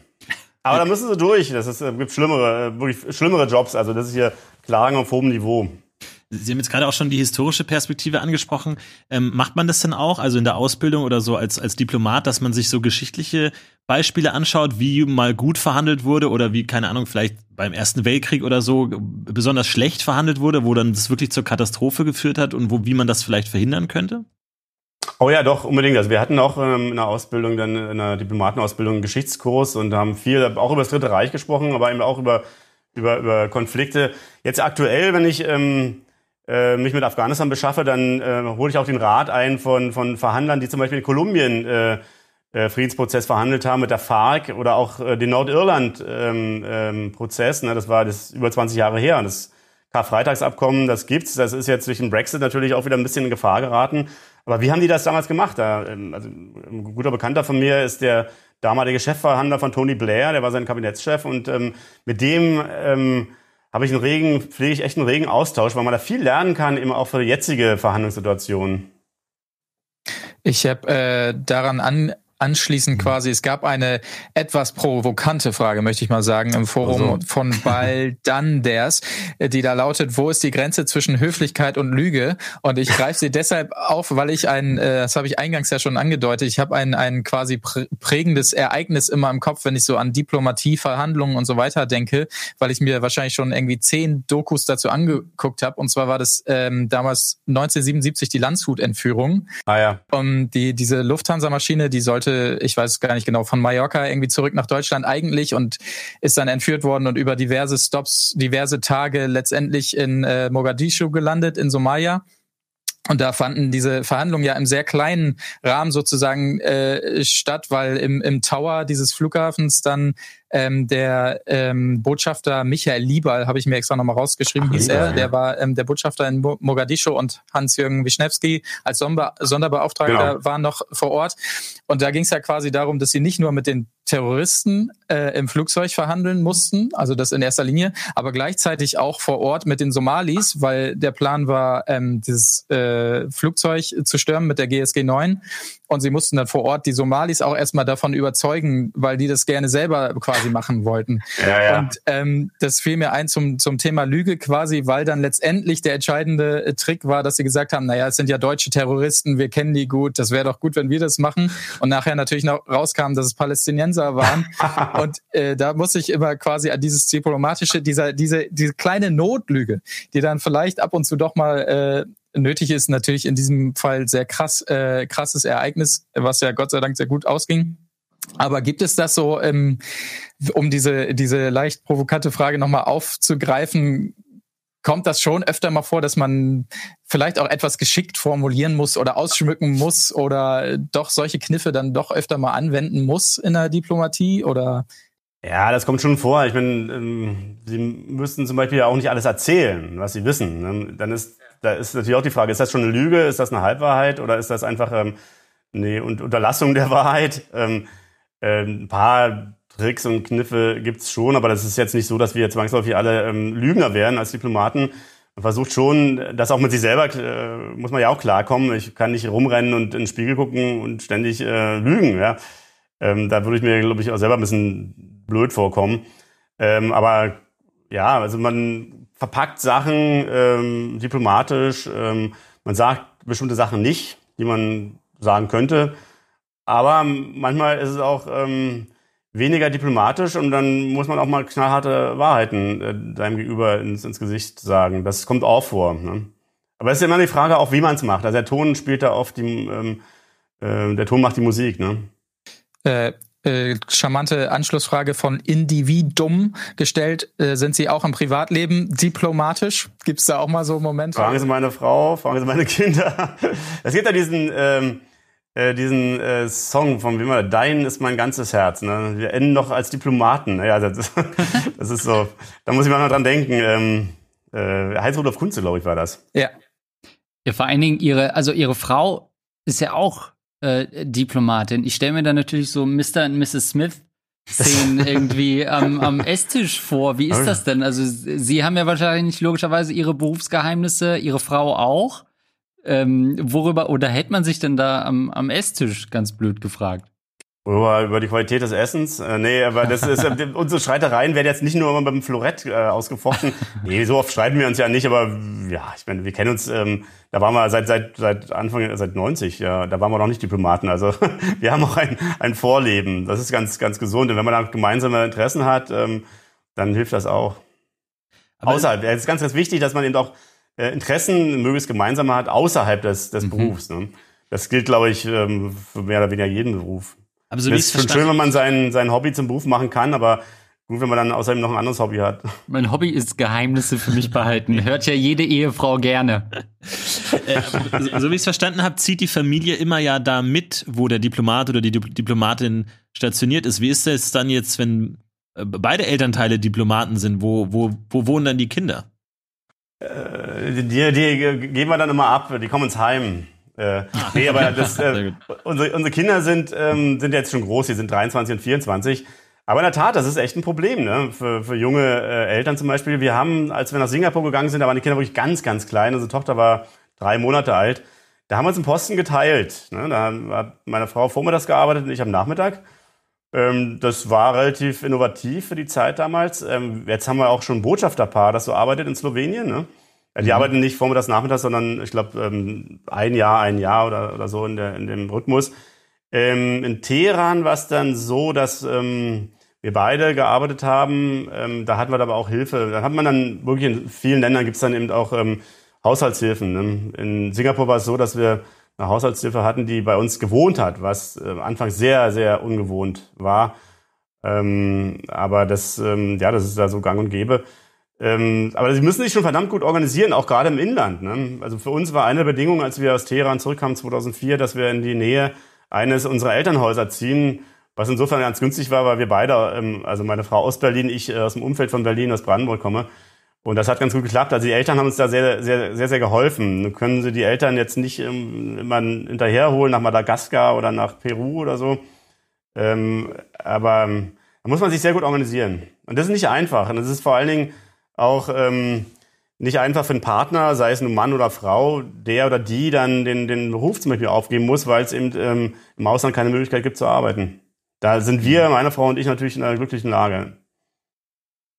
Aber da müssen Sie durch. Das ist, äh, gibt schlimmere, äh, wirklich schlimmere Jobs. Also das ist hier Klagen auf hohem Niveau. Sie haben jetzt gerade auch schon die historische Perspektive angesprochen. Ähm, macht man das denn auch, also in der Ausbildung oder so als, als Diplomat, dass man sich so geschichtliche Beispiele anschaut, wie mal gut verhandelt wurde oder wie, keine Ahnung, vielleicht beim Ersten Weltkrieg oder so besonders schlecht verhandelt wurde, wo dann das wirklich zur Katastrophe geführt hat und wo, wie man das vielleicht verhindern könnte? Oh ja, doch, unbedingt. Also wir hatten auch ähm, in der Ausbildung, dann in der Diplomatenausbildung einen Geschichtskurs und haben viel auch über das Dritte Reich gesprochen, aber eben auch über, über, über Konflikte. Jetzt aktuell, wenn ich ähm, äh, mich mit Afghanistan beschaffe, dann äh, hole ich auch den Rat ein von, von Verhandlern, die zum Beispiel in Kolumbien äh, äh, Friedensprozess verhandelt haben mit der FARC oder auch äh, den Nordirland-Prozess. Ähm, ähm, ne, das war das über 20 Jahre her. Das Karfreitagsabkommen, das gibt's. Das ist jetzt durch den Brexit natürlich auch wieder ein bisschen in Gefahr geraten. Aber wie haben die das damals gemacht? Da, ähm, also, ein guter Bekannter von mir ist der damalige Chefverhandler von Tony Blair, der war sein Kabinettschef und ähm, mit dem ähm, habe ich einen regen, pflege ich echt einen regen Austausch, weil man da viel lernen kann, eben auch für die jetzige Verhandlungssituation. Ich habe äh, daran an, anschließend quasi, es gab eine etwas provokante Frage, möchte ich mal sagen, im Forum also. von Baldanders, die da lautet, wo ist die Grenze zwischen Höflichkeit und Lüge? Und ich greife sie deshalb auf, weil ich ein, äh, das habe ich eingangs ja schon angedeutet, ich habe ein, ein quasi prägendes Ereignis immer im Kopf, wenn ich so an Diplomatie, Verhandlungen und so weiter denke, weil ich mir wahrscheinlich schon irgendwie zehn Dokus dazu angeguckt habe. Und zwar war das ähm, damals 1977 die Landshut-Entführung. Ah ja. Und die, diese Lufthansa-Maschine, die sollte ich weiß gar nicht genau, von Mallorca irgendwie zurück nach Deutschland eigentlich und ist dann entführt worden und über diverse Stops, diverse Tage letztendlich in äh, Mogadischu gelandet, in Somalia. Und da fanden diese Verhandlungen ja im sehr kleinen Rahmen sozusagen äh, statt, weil im, im Tower dieses Flughafens dann ähm, der ähm, Botschafter Michael Liebal, habe ich mir extra nochmal rausgeschrieben, Ach, hieß er, der war ähm, der Botschafter in Mogadischu und Hans-Jürgen Wischnewski als Sonder Sonderbeauftragter genau. waren noch vor Ort. Und da ging es ja quasi darum, dass sie nicht nur mit den Terroristen äh, im Flugzeug verhandeln mussten, also das in erster Linie, aber gleichzeitig auch vor Ort mit den Somalis, weil der Plan war, ähm, dieses äh, Flugzeug zu stürmen mit der GSG 9 und sie mussten dann vor Ort die Somalis auch erstmal davon überzeugen, weil die das gerne selber quasi machen wollten. Ja, ja. Und ähm, das fiel mir ein zum, zum Thema Lüge quasi, weil dann letztendlich der entscheidende äh, Trick war, dass sie gesagt haben, naja, es sind ja deutsche Terroristen, wir kennen die gut, das wäre doch gut, wenn wir das machen. Und nachher natürlich noch rauskam, dass es Palästinenser waren. und äh, da muss ich immer quasi an dieses diplomatische, dieser, diese, diese kleine Notlüge, die dann vielleicht ab und zu doch mal äh, nötig ist, natürlich in diesem Fall sehr krass, äh, krasses Ereignis, was ja Gott sei Dank sehr gut ausging. Aber gibt es das so, ähm, um diese, diese leicht provokante Frage nochmal aufzugreifen, kommt das schon öfter mal vor, dass man vielleicht auch etwas geschickt formulieren muss oder ausschmücken muss oder doch solche Kniffe dann doch öfter mal anwenden muss in der Diplomatie oder? Ja, das kommt schon vor. Ich meine, ähm, Sie müssten zum Beispiel auch nicht alles erzählen, was Sie wissen. Ne? Dann ist da ist natürlich auch die Frage, ist das schon eine Lüge, ist das eine Halbwahrheit oder ist das einfach ähm, eine Unterlassung der Wahrheit? Ähm, äh, ein paar Tricks und Kniffe gibt's schon, aber das ist jetzt nicht so, dass wir zwangsläufig alle ähm, Lügner wären als Diplomaten. Man versucht schon, das auch mit sich selber, äh, muss man ja auch klarkommen. Ich kann nicht rumrennen und in den Spiegel gucken und ständig äh, lügen. Ja? Ähm, da würde ich mir, glaube ich, auch selber ein bisschen blöd vorkommen. Ähm, aber ja, also man verpackt Sachen ähm, diplomatisch. Ähm, man sagt bestimmte Sachen nicht, die man sagen könnte. Aber manchmal ist es auch ähm, weniger diplomatisch und dann muss man auch mal knallharte Wahrheiten äh, deinem Gegenüber ins, ins Gesicht sagen. Das kommt auch vor. Ne? Aber es ist immer die Frage auch, wie man es macht. Also der Ton spielt da oft die, ähm, äh, der Ton macht die Musik. Ne? Äh, äh, charmante Anschlussfrage von Individum gestellt. Äh, sind Sie auch im Privatleben diplomatisch? Gibt es da auch mal so Momente? Fragen Sie meine Frau, fragen Sie meine Kinder. Es gibt ja diesen, ähm, äh, diesen äh, Song von wie immer, Dein ist mein ganzes Herz. Ne? Wir enden noch als Diplomaten. Ja, das, das ist so. Da muss ich mal dran denken. Ähm, äh, Heinz-Rudolf Kunze, glaube ich, war das. Ja. Ja, vor allen Dingen ihre, also ihre Frau ist ja auch äh, Diplomatin. Ich stelle mir da natürlich so Mr. und Mrs. Smith Szenen irgendwie am, am Esstisch vor. Wie ist das denn? Also Sie haben ja wahrscheinlich logischerweise Ihre Berufsgeheimnisse, Ihre Frau auch. Ähm, worüber unterhält man sich denn da am, am Esstisch, ganz blöd gefragt? Über, über die Qualität des Essens? Äh, nee, aber das ist, äh, unsere Streitereien werden jetzt nicht nur immer beim Florett äh, ausgefochten. Nee, so oft streiten wir uns ja nicht, aber ja, ich meine, wir kennen uns, ähm, da waren wir seit, seit, seit Anfang, seit 90, ja, da waren wir noch nicht Diplomaten. Also wir haben auch ein, ein Vorleben. Das ist ganz, ganz gesund. Und wenn man da gemeinsame Interessen hat, ähm, dann hilft das auch. Aber Außerhalb, es ist ganz, ganz wichtig, dass man eben auch äh, Interessen möglichst gemeinsam hat, außerhalb des, des mhm. Berufs. Ne? Das gilt, glaube ich, ähm, für mehr oder weniger jeden Beruf. Aber so es ist schon schön, wenn man sein, sein Hobby zum Beruf machen kann, aber gut, wenn man dann außerdem noch ein anderes Hobby hat. Mein Hobby ist Geheimnisse für mich behalten. Hört ja jede Ehefrau gerne. äh, so wie ich es verstanden habe, zieht die Familie immer ja da mit, wo der Diplomat oder die Diplomatin stationiert ist. Wie ist es dann jetzt, wenn äh, beide Elternteile Diplomaten sind? Wo, wo, wo wohnen dann die Kinder? Die, die geben wir dann immer ab, die kommen ins Heim. Äh, nee, aber das, äh, unsere, unsere Kinder sind, ähm, sind jetzt schon groß, die sind 23 und 24. Aber in der Tat, das ist echt ein Problem ne? für, für junge äh, Eltern zum Beispiel. Wir haben, als wir nach Singapur gegangen sind, da waren die Kinder wirklich ganz, ganz klein. Unsere Tochter war drei Monate alt. Da haben wir uns einen Posten geteilt. Ne? Da hat meine Frau vormittags gearbeitet und ich am Nachmittag. Ähm, das war relativ innovativ für die Zeit damals. Ähm, jetzt haben wir auch schon ein Botschafterpaar, das so arbeitet in Slowenien. Ne? Die mhm. arbeiten nicht vormittags, nachmittags, sondern ich glaube ähm, ein Jahr, ein Jahr oder, oder so in, der, in dem Rhythmus. Ähm, in Teheran war es dann so, dass ähm, wir beide gearbeitet haben. Ähm, da hatten wir aber auch Hilfe. Da hat man dann wirklich in vielen Ländern gibt es dann eben auch ähm, Haushaltshilfen. Ne? In Singapur war es so, dass wir eine Haushaltshilfe hatten, die bei uns gewohnt hat, was äh, anfangs sehr, sehr ungewohnt war. Ähm, aber das, ähm, ja, das ist da so gang und gäbe. Ähm, aber sie müssen sich schon verdammt gut organisieren, auch gerade im Inland. Ne? Also für uns war eine Bedingung, als wir aus Teheran zurückkamen 2004, dass wir in die Nähe eines unserer Elternhäuser ziehen, was insofern ganz günstig war, weil wir beide, ähm, also meine Frau aus Berlin, ich äh, aus dem Umfeld von Berlin, aus Brandenburg komme. Und das hat ganz gut geklappt. Also die Eltern haben uns da sehr, sehr, sehr, sehr geholfen. Können sie die Eltern jetzt nicht ähm, immer hinterherholen nach Madagaskar oder nach Peru oder so. Ähm, aber ähm, da muss man sich sehr gut organisieren. Und das ist nicht einfach. Und das ist vor allen Dingen auch ähm, nicht einfach für einen Partner, sei es nun Mann oder Frau, der oder die dann den, den Beruf zum Beispiel aufgeben muss, weil es eben ähm, im Ausland keine Möglichkeit gibt zu arbeiten. Da sind wir, meine Frau und ich, natürlich in einer glücklichen Lage.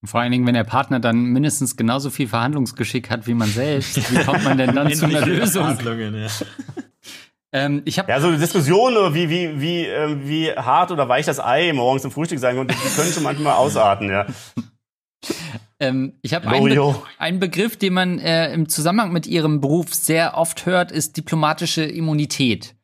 Vor allen Dingen, wenn der Partner dann mindestens genauso viel Verhandlungsgeschick hat wie man selbst, wie kommt man denn dann zu einer Lösung? Ja. Ähm, ich hab ja, so eine Diskussion, wie, wie, wie, äh, wie hart oder weich das Ei morgens zum Frühstück sein könnte, die können schon manchmal ausarten, ja. Ähm, ich habe einen, Be einen, Begriff, den man äh, im Zusammenhang mit ihrem Beruf sehr oft hört, ist diplomatische Immunität.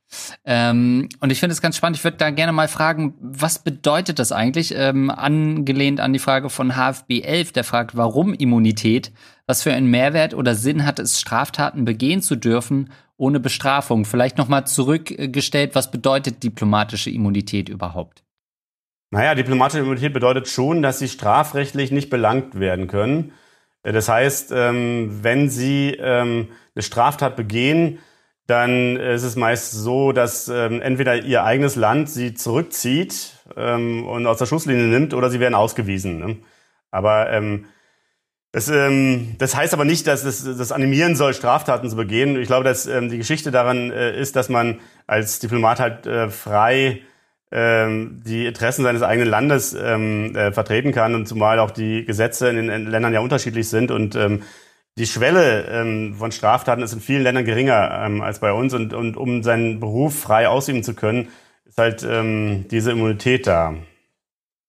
Ähm, und ich finde es ganz spannend. Ich würde da gerne mal fragen, was bedeutet das eigentlich? Ähm, angelehnt an die Frage von HFB 11, der fragt, warum Immunität? Was für einen Mehrwert oder Sinn hat es, Straftaten begehen zu dürfen ohne Bestrafung? Vielleicht nochmal zurückgestellt, was bedeutet diplomatische Immunität überhaupt? Naja, diplomatische Immunität bedeutet schon, dass sie strafrechtlich nicht belangt werden können. Äh, das heißt, ähm, wenn sie ähm, eine Straftat begehen, dann ist es meist so, dass ähm, entweder ihr eigenes Land sie zurückzieht und aus der Schusslinie nimmt oder sie werden ausgewiesen. Ne? Aber das, heißt aber nicht, dass das animieren soll, Straftaten zu begehen. Ich glaube, dass die Geschichte daran äh, ist, dass man als Diplomat halt äh, frei ähm, die Interessen seines eigenen Landes ähm, äh, vertreten kann und zumal auch die Gesetze in den Ländern ja unterschiedlich sind und ähm, die Schwelle ähm, von Straftaten ist in vielen Ländern geringer ähm, als bei uns und, und um seinen Beruf frei ausüben zu können, ist halt ähm, diese Immunität da.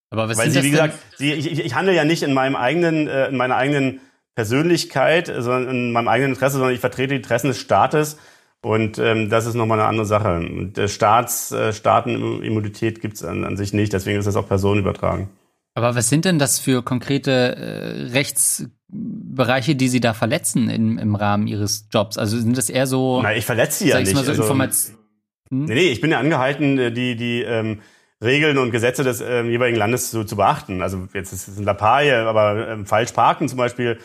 Aber was Weil sie, wie gesagt, sie, ich, ich handle ja nicht in meinem eigenen, äh, in meiner eigenen Persönlichkeit, sondern in meinem eigenen Interesse, sondern ich vertrete die Interessen des Staates und ähm, das ist nochmal eine andere Sache. Und Staats, äh, Staatenimmunität gibt es an, an sich nicht, deswegen ist das auch personenübertragen. Aber was sind denn das für konkrete äh, Rechtsbereiche, die Sie da verletzen in, im Rahmen Ihres Jobs? Also sind das eher so. Nein, ich verletze sie ja nicht. Mal so also, hm? Nee, nee, ich bin ja angehalten, äh, die, die ähm, Regeln und Gesetze des ähm, jeweiligen Landes zu, zu beachten. Also jetzt ist es ein Lappalie, aber ähm, falsch parken zum Beispiel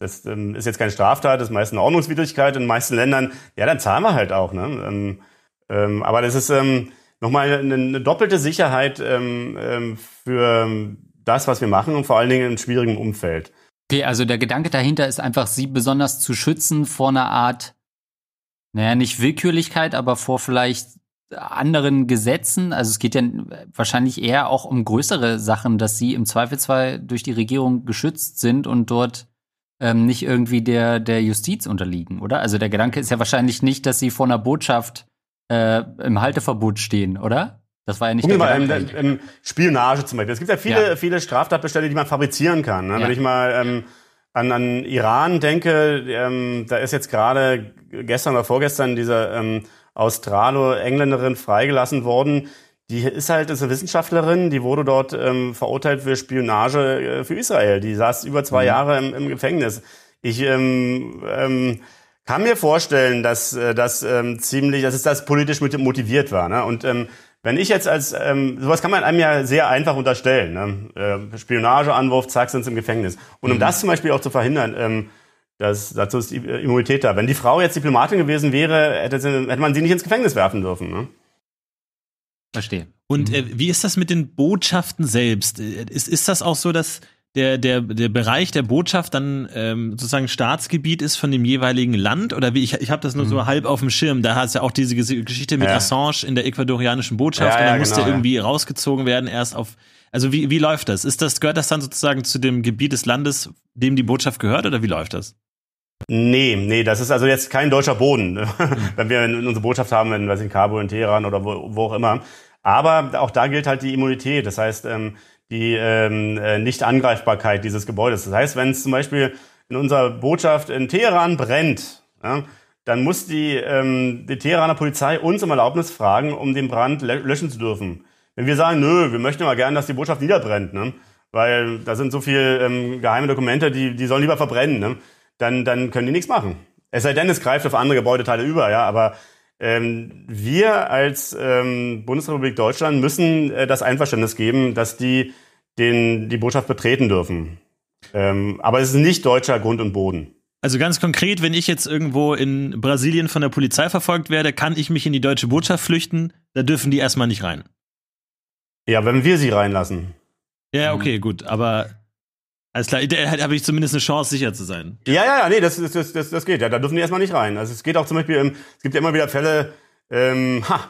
das ähm, ist jetzt keine Straftat, das ist meist eine Ordnungswidrigkeit in den meisten Ländern. Ja, dann zahlen wir halt auch. Ne? Ähm, ähm, aber das ist, ähm, nochmal eine, eine doppelte Sicherheit ähm, ähm, für das, was wir machen und vor allen Dingen in schwierigem Umfeld. Okay, also der Gedanke dahinter ist einfach, sie besonders zu schützen vor einer Art, naja, nicht Willkürlichkeit, aber vor vielleicht anderen Gesetzen. Also es geht ja wahrscheinlich eher auch um größere Sachen, dass sie im Zweifelsfall durch die Regierung geschützt sind und dort ähm, nicht irgendwie der, der Justiz unterliegen, oder? Also der Gedanke ist ja wahrscheinlich nicht, dass sie vor einer Botschaft äh, im Halteverbot stehen, oder? Das war ja nicht Gucken der mal, ähm, ähm, Spionage zum Beispiel. Es gibt ja viele, Ja. viele Straftatbestände, die man fabrizieren kann. Ne? Ja. Wenn ich mal ähm, an, an Iran denke, ähm, da ist jetzt gerade gestern oder vorgestern diese ähm, Australo-Engländerin freigelassen worden. Die ist halt ist eine Wissenschaftlerin, die wurde dort ähm, verurteilt für Spionage äh, für Israel. Die saß über zwei Jahre im, im Gefängnis. Ich ähm, ähm, kann mir vorstellen, dass äh, das ähm, ziemlich, dass es das politisch mit- motiviert war. Ne? Und ähm, wenn ich jetzt als ähm, sowas kann man einem ja sehr einfach unterstellen. Ne? Äh, Spionageanwurf, zack, sind sie im Gefängnis. Und um das zum Beispiel auch zu verhindern, ähm, das, dazu ist die Immunität da. Wenn die Frau jetzt Diplomatin gewesen wäre, hätte, sie, hätte man sie nicht ins Gefängnis werfen dürfen. Ne? Verstehe. Und äh, wie ist das mit den Botschaften selbst? Äh, Ist, ist das auch so, dass der, der, der Bereich der Botschaft dann ähm, sozusagen Staatsgebiet ist von dem jeweiligen Land? Oder wie? Ich, ich habe das nur so halb auf dem Schirm. Da hat es ja auch diese Ges- Geschichte mit Ja. Assange in der ecuadorianischen Botschaft. Ja, und ja, dann musste genau, ja. irgendwie rausgezogen werden, erst auf. Also wie, wie läuft das? Ist das? Gehört das dann sozusagen zu dem Gebiet des Landes, dem die Botschaft gehört, oder wie läuft das? Nee, nee, das ist also jetzt kein deutscher Boden, wenn wir unsere Botschaft haben in, weiß ich, in Kabul, in Teheran oder wo, wo auch immer. Aber auch da gilt halt die Immunität, das heißt ähm, die ähm, äh, Nicht-Angreifbarkeit dieses Gebäudes. Das heißt, wenn es zum Beispiel in unserer Botschaft in Teheran brennt, ja, dann muss die, ähm, die Teheraner Polizei uns um Erlaubnis fragen, um den Brand lö- löschen zu dürfen. Wenn wir sagen, nö, wir möchten aber gerne, dass die Botschaft niederbrennt, ne? weil da sind so viel ähm, geheime Dokumente, die, die sollen lieber verbrennen, ne? Dann, dann können die nichts machen. Es sei denn, es greift auf andere Gebäudeteile über, ja, aber ähm, wir als ähm, Bundesrepublik Deutschland müssen äh, das Einverständnis geben, dass die den, die Botschaft betreten dürfen. Ähm, aber es ist nicht deutscher Grund und Boden. Also ganz konkret, wenn ich jetzt irgendwo in Brasilien von der Polizei verfolgt werde, kann ich mich in die deutsche Botschaft flüchten. Da dürfen die erstmal nicht rein. Ja, wenn wir sie reinlassen. Ja, okay, gut. Aber alles klar, da habe ich zumindest eine Chance, sicher zu sein. Ja, ja, ja, nee, das, das, das, das, geht. Ja, da dürfen die erstmal nicht rein. Also es geht auch zum Beispiel, ähm, es gibt ja immer wieder Fälle, ähm, ha,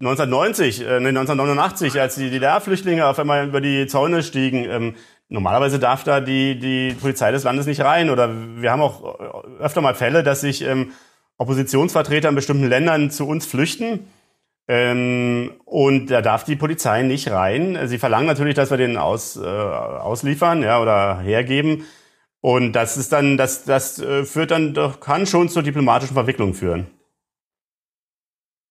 1990, äh, nee, 1989, als die DDR-Flüchtlinge auf einmal über die Zäune stiegen. Ähm, normalerweise darf da die, die Polizei des Landes nicht rein. Oder wir haben auch äh, öfter mal Fälle, dass sich ähm, Oppositionsvertreter in bestimmten Ländern zu uns flüchten. Ähm, und da darf die Polizei nicht rein. Sie verlangen natürlich, dass wir den aus, äh, ausliefern, ja, oder hergeben. Und das ist dann, das, das äh, führt dann doch, kann schon zur diplomatischen Verwicklung führen.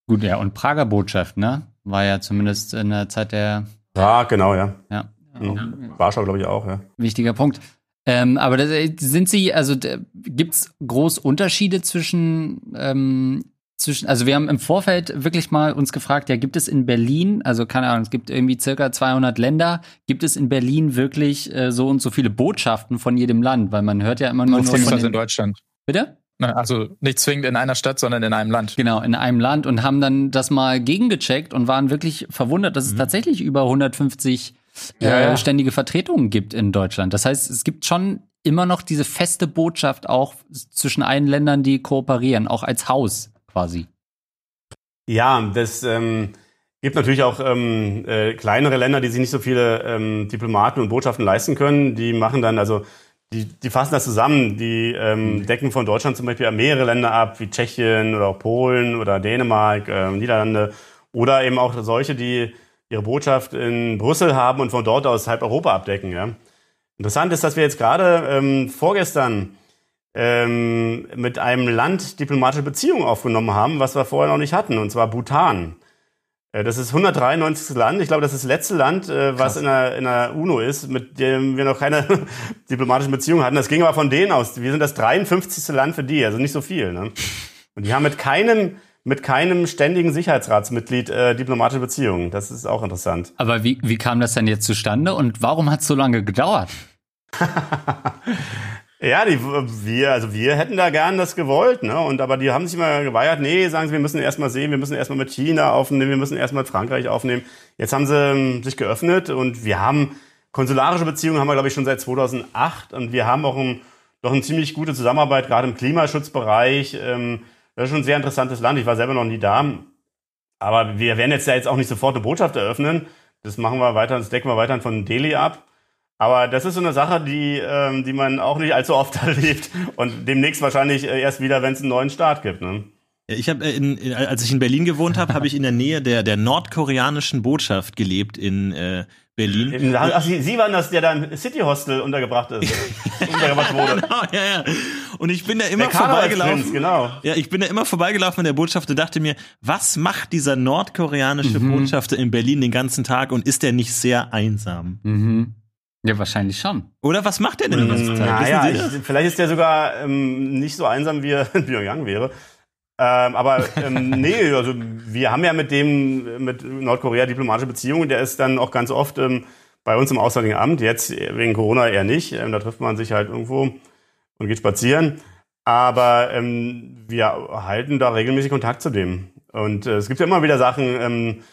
Gut, ja, und Prager Botschaft, ne? War ja zumindest in der Zeit der, Ja, genau, ja. ja, Mhm. Warschau, glaube ich, auch, ja. wichtiger Punkt. Ähm, aber das, sind Sie, also d- gibt's groß Unterschiede zwischen, ähm, zwischen, also wir haben im Vorfeld wirklich mal uns gefragt, ja, gibt es in Berlin, also keine Ahnung, es gibt irgendwie circa 200 Länder, gibt es in Berlin wirklich äh, so und so viele Botschaften von jedem Land? Weil man hört ja immer nur, Nur von den, in Deutschland. Bitte? Also nicht zwingend in einer Stadt, sondern in einem Land. Genau, in einem Land und haben dann das mal gegengecheckt und waren wirklich verwundert, dass es tatsächlich über 150 Ja, äh, ja. ständige Vertretungen gibt in Deutschland. Das heißt, es gibt schon immer noch diese feste Botschaft auch zwischen allen Ländern, die kooperieren, auch als Haus quasi. Ja, das ähm, gibt natürlich auch ähm, äh, kleinere Länder, die sich nicht so viele ähm, Diplomaten und Botschaften leisten können. Die machen dann, also die, die fassen das zusammen. Die ähm, decken von Deutschland zum Beispiel mehrere Länder ab, wie Tschechien oder auch Polen oder Dänemark, ähm, Niederlande. Oder eben auch solche, die ihre Botschaft in Brüssel haben und von dort aus halb Europa abdecken. Ja. Interessant ist, dass wir jetzt gerade ähm, vorgestern ähm, mit einem Land diplomatische Beziehungen aufgenommen haben, was wir vorher noch nicht hatten, und zwar Bhutan. Äh, Das ist 193. Land. Ich glaube, das ist das letzte Land, äh, was in der, in der UNO ist, mit dem wir noch keine diplomatischen Beziehungen hatten. Das ging aber von denen aus. Wir sind das 53. Land für die, also nicht so viel. Ne? Und die haben mit keinem, mit keinem ständigen Sicherheitsratsmitglied äh, diplomatische Beziehungen. Das ist auch interessant. Aber wie, wie kam das denn jetzt zustande und warum hat es so lange gedauert? Ja, die, wir, also wir hätten da gern das gewollt, ne? Und aber die haben sich immer geweigert, nee, sagen sie, wir müssen erstmal sehen, wir müssen erstmal mit China aufnehmen, wir müssen erstmal Frankreich aufnehmen. Jetzt haben sie ähm, sich geöffnet und wir haben konsularische Beziehungen haben wir, glaube ich, schon seit 2008 und wir haben auch ein, doch eine ziemlich gute Zusammenarbeit, gerade im Klimaschutzbereich. Ähm, das ist schon ein sehr interessantes Land. Ich war selber noch nie da. Aber wir werden jetzt ja jetzt auch nicht sofort eine Botschaft eröffnen. Das machen wir weiter, das decken wir weiterhin von Delhi ab. Aber das ist so eine Sache, die, ähm, die man auch nicht allzu oft erlebt und demnächst wahrscheinlich äh, erst wieder, wenn es einen neuen Start gibt. Ne? Ich habe, äh, in, in, als ich in Berlin gewohnt habe, habe ich in der Nähe der der nordkoreanischen Botschaft gelebt in äh, Berlin. Ach, Sie, Sie waren das, der da im City Hostel untergebracht ist, untergebracht wurde. genau, ja, ja. Und ich bin da immer vorbeigelaufen. Genau. Ja, ich bin da immer vorbeigelaufen an der Botschaft und dachte mir, was macht dieser nordkoreanische mhm. Botschafter in Berlin den ganzen Tag und ist der nicht sehr einsam? Mhm. Ja, wahrscheinlich schon. Oder was macht er denn den ganzen Tag? Naja, ich, vielleicht ist der sogar ähm, nicht so einsam, wie er in Pyongyang wäre. Ähm, aber ähm, nee, also wir haben ja mit dem, mit Nordkorea diplomatische Beziehungen. Der ist dann auch ganz oft ähm, bei uns im Auswärtigen Amt, jetzt wegen Corona eher nicht. Ähm, da trifft man sich halt irgendwo und geht spazieren. Aber ähm, wir halten da regelmäßig Kontakt zu dem. Und äh, es gibt ja immer wieder Sachen, ähm,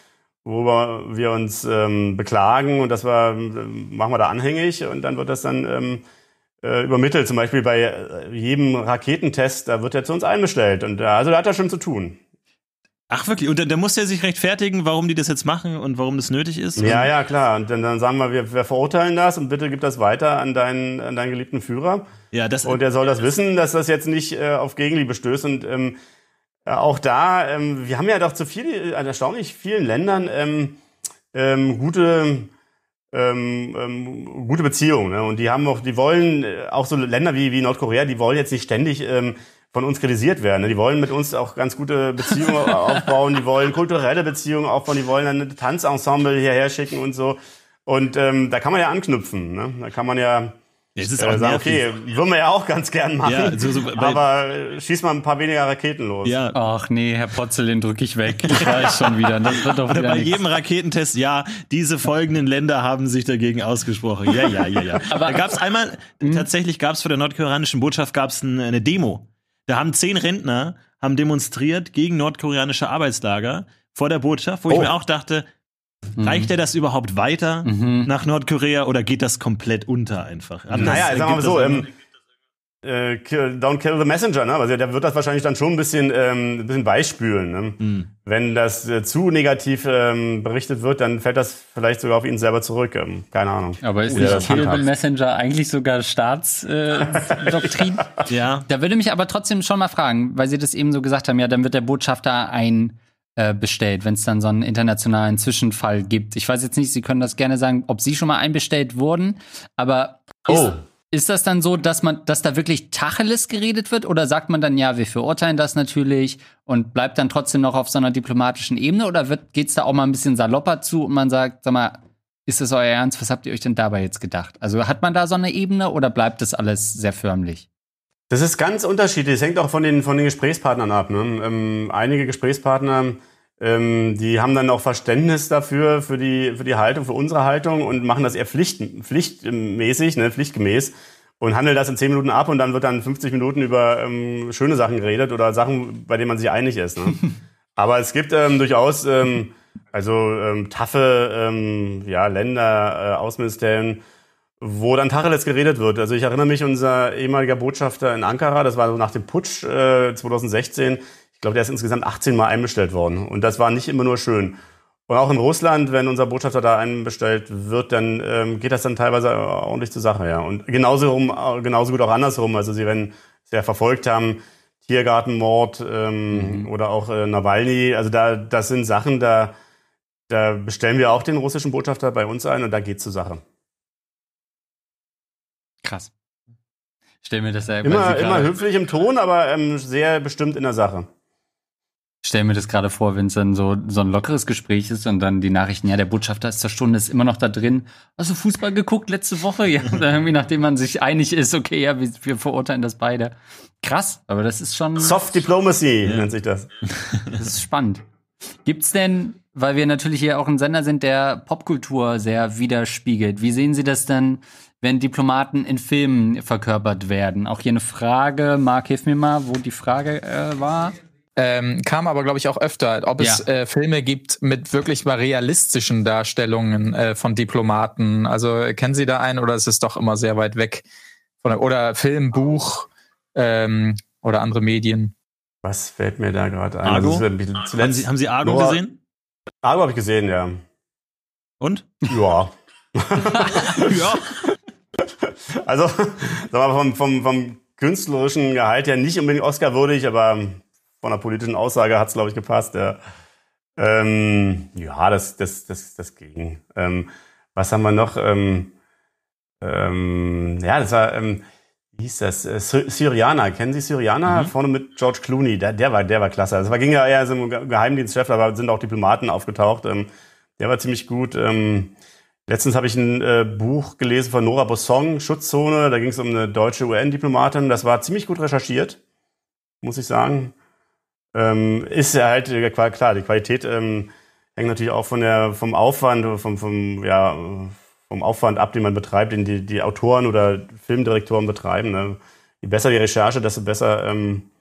wo wir, uns ähm, beklagen und das war, machen wir da anhängig und dann wird das dann ähm, äh, übermittelt. Zum Beispiel bei äh, jedem Raketentest, da wird er zu uns einbestellt. Und äh, also da hat er schon zu tun. Ach wirklich? Und da, da muss er sich rechtfertigen, warum die das jetzt machen und warum das nötig ist? Ja, ja, klar. Und dann, dann sagen wir, wir, wir verurteilen das und bitte gib das weiter an deinen, an deinen geliebten Führer. Ja, das, und er soll das wissen, dass das jetzt nicht äh, auf Gegenliebe stößt. Und ähm, äh, auch da, ähm, wir haben ja doch zu viel, äh, erstaunlich vielen Ländern ähm, ähm, gute ähm, ähm, gute Beziehungen. Ne? Und die haben auch, die wollen äh, auch so Länder wie, wie Nordkorea, die wollen jetzt nicht ständig ähm, von uns kritisiert werden. Ne? Die wollen mit uns auch ganz gute Beziehungen aufbauen, die wollen kulturelle Beziehungen aufbauen, die wollen ein Tanzensemble hierher schicken und so. Und ähm, da kann man ja anknüpfen. Ne? Da kann man ja es ist auch äh, sagen, okay, würden wir ja auch ganz gern machen, ja, so, so, aber schieß mal ein paar weniger Raketen los. Ja. Ach nee, Herr Potzel, den drücke ich weg. Ich weiß schon wieder. Das wird doch wieder bei jedem Raketentest, ja, diese folgenden Länder haben sich dagegen ausgesprochen. Ja, ja, ja, ja. aber da gab's einmal, hm? tatsächlich gab's vor der nordkoreanischen Botschaft gab's eine Demo. Da haben zehn Rentner haben demonstriert gegen nordkoreanische Arbeitslager vor der Botschaft, wo oh. ich mir auch dachte, Mhm. Reicht er das überhaupt weiter mhm. nach Nordkorea oder geht das komplett unter einfach? Anders naja, sagen wir mal so, ähm, äh, kill, don't kill the messenger, ne? Also der wird das wahrscheinlich dann schon ein bisschen, ähm, ein bisschen beispülen. Ne? Mhm. Wenn das äh, zu negativ ähm, berichtet wird, dann fällt das vielleicht sogar auf ihn selber zurück. Ähm, keine Ahnung. Aber ist nicht Kill the Messenger eigentlich sogar Staatsdoktrin? Äh, ja. Da würde mich aber trotzdem schon mal fragen, weil Sie das eben so gesagt haben, ja, dann wird der Botschafter ein äh, bestellt, wenn es dann so einen internationalen Zwischenfall gibt. Ich weiß jetzt nicht, Sie können das gerne sagen, ob Sie schon mal einbestellt wurden, aber oh. ist, ist das dann so, dass man, dass da wirklich Tacheles geredet wird oder sagt man dann, ja, wir verurteilen das natürlich und bleibt dann trotzdem noch auf so einer diplomatischen Ebene oder geht es da auch mal ein bisschen salopper zu und man sagt, sag mal, ist das euer Ernst? Was habt ihr euch denn dabei jetzt gedacht? Also hat man da so eine Ebene oder bleibt das alles sehr förmlich? Das ist ganz unterschiedlich. Es hängt auch von den, von den Gesprächspartnern ab. Ne? Ähm, einige Gesprächspartner, ähm, die haben dann auch Verständnis dafür, für die, für die Haltung, für unsere Haltung und machen das eher pflicht, pflichtmäßig, ne, pflichtgemäß und handeln das in 10 Minuten ab und dann wird dann 50 Minuten über ähm, schöne Sachen geredet oder Sachen, bei denen man sich einig ist. Ne? Aber es gibt ähm, durchaus ähm, also ähm, taffe ähm, ja, Länder, äh, Außenministerien, wo dann Tacheles geredet wird. Also ich erinnere mich, unser ehemaliger Botschafter in Ankara, das war so nach dem Putsch äh, 2016, ich glaube, der ist insgesamt 18 Mal einbestellt worden. Und das war nicht immer nur schön. Und auch in Russland, wenn unser Botschafter da einbestellt wird, dann ähm, geht das dann teilweise ordentlich zur Sache, ja. Und genauso, rum, genauso gut auch andersrum. Also sie, sie ja verfolgt haben, Tiergartenmord ähm, mhm. oder auch äh, Nawalny, also da, das sind Sachen, da, da bestellen wir auch den russischen Botschafter bei uns ein und da geht zur Sache. Krass. Stell mir das ja immer, immer höflich im Ton, aber ähm, sehr bestimmt in der Sache. Stell mir das gerade vor, wenn es dann so, so ein lockeres Gespräch ist und dann die Nachrichten, ja, der Botschafter ist zur Stunde, ist immer noch da drin. Hast du Fußball geguckt letzte Woche? Ja, irgendwie, nachdem man sich einig ist, okay, ja, wir, wir verurteilen das beide. Krass, aber das ist schon. Soft Diplomacy ja. nennt sich das. Das ist spannend. Gibt's denn weil wir natürlich hier auch ein Sender sind, der Popkultur sehr widerspiegelt. Wie sehen Sie das denn, wenn Diplomaten in Filmen verkörpert werden? Auch hier eine Frage, Marc, hilf mir mal, wo die Frage äh, war. Ähm, kam aber, glaube ich, auch öfter, ob es ja. äh, Filme gibt mit wirklich mal realistischen Darstellungen äh, von Diplomaten. Also kennen Sie da einen oder ist es doch immer sehr weit weg? Von, oder Film, Buch ähm, oder andere Medien? Was fällt mir da gerade ein? Argo? Zuletzt haben, Sie, haben Sie Argo Noah, gesehen? Argo habe ich gesehen, ja. Und? Ja. ja. Also, sag mal, vom, vom, vom künstlerischen Gehalt ja nicht unbedingt Oscar-würdig, aber von der politischen Aussage hat es, glaube ich, gepasst. Ja, ähm, ja das, das, das, das ging. Ähm, was haben wir noch? Ähm, ähm, ja, das war, ähm, wie hieß das? Äh, Syriana. Kennen Sie Syriana? Mhm. Vorne mit George Clooney. Der, der, war, der war klasse. Also, es war, ging ja eher so um Geheimdienstchef, aber sind auch Diplomaten aufgetaucht. Ähm, der war ziemlich gut. Ähm, letztens habe ich ein äh, Buch gelesen von Nora Bossong, Schutzzone. Da ging es um eine deutsche UN-Diplomatin. Das war ziemlich gut recherchiert, muss ich sagen. Ähm, ist ja halt äh, klar, die Qualität ähm, hängt natürlich auch von der, vom Aufwand, vom, vom, ja, vom Aufwand ab, den man betreibt, den die, die Autoren oder Filmdirektoren betreiben. Ne? Je besser die Recherche, desto besser ähm,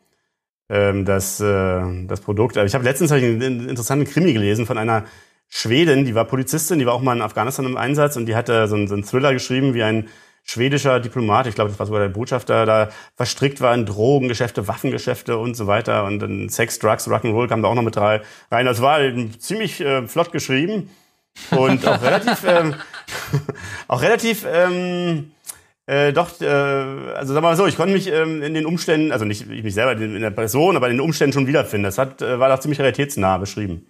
ähm, das, äh, das Produkt. Also ich habe letztens hab ich einen interessanten Krimi gelesen von einer Schwedin, die war Polizistin, die war auch mal in Afghanistan im Einsatz und die hatte so einen, so einen Thriller geschrieben, wie ein schwedischer Diplomat, ich glaube, das war sogar der Botschafter, da verstrickt war in Drogengeschäfte, Waffengeschäfte und so weiter. Und dann Sex, Drugs, Rock'n'Roll kam da auch noch mit rein. Das war ziemlich äh, flott geschrieben und auch relativ, ähm, auch relativ, ähm, äh, doch, äh, also sagen wir mal so, ich konnte mich ähm, in den Umständen, also nicht ich mich selber in der Person, aber in den Umständen schon wiederfinden. Das hat, äh, war doch ziemlich realitätsnah beschrieben.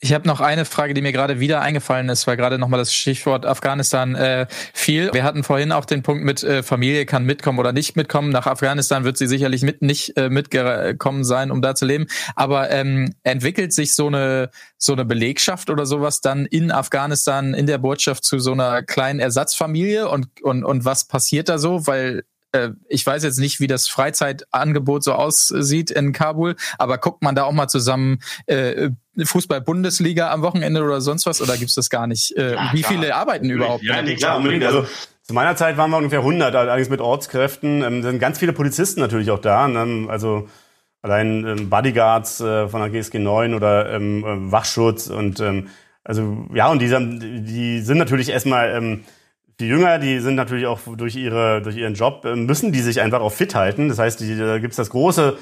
Ich habe noch eine Frage, die mir gerade wieder eingefallen ist, weil gerade nochmal das Stichwort Afghanistan äh, fiel. Wir hatten vorhin auch den Punkt mit äh, Familie kann mitkommen oder nicht mitkommen. Nach Afghanistan wird sie sicherlich mit nicht äh, mitgekommen sein, um da zu leben. Aber ähm, entwickelt sich so eine so eine Belegschaft oder sowas dann in Afghanistan in der Botschaft zu so einer kleinen Ersatzfamilie und und und was passiert da so? Weil äh, ich weiß jetzt nicht, wie das Freizeitangebot so aussieht in Kabul, aber guckt man da auch mal zusammen äh, Fußball-Bundesliga am Wochenende oder sonst was oder gibt's das gar nicht? Äh, ja, wie viele arbeiten überhaupt? Ja, nee, klar, unbedingt. Also zu meiner Zeit waren wir ungefähr 100, allerdings mit Ortskräften. Ähm, sind ganz viele Polizisten natürlich auch da. Ne? Also allein ähm, Bodyguards äh, von der GSG 9 oder ähm, äh, Wachschutz und ähm, also ja und die, die sind natürlich erstmal ähm, die Jünger, die sind natürlich auch durch ihre durch ihren Job äh, müssen die sich einfach auch fit halten. Das heißt, die, da gibt's das große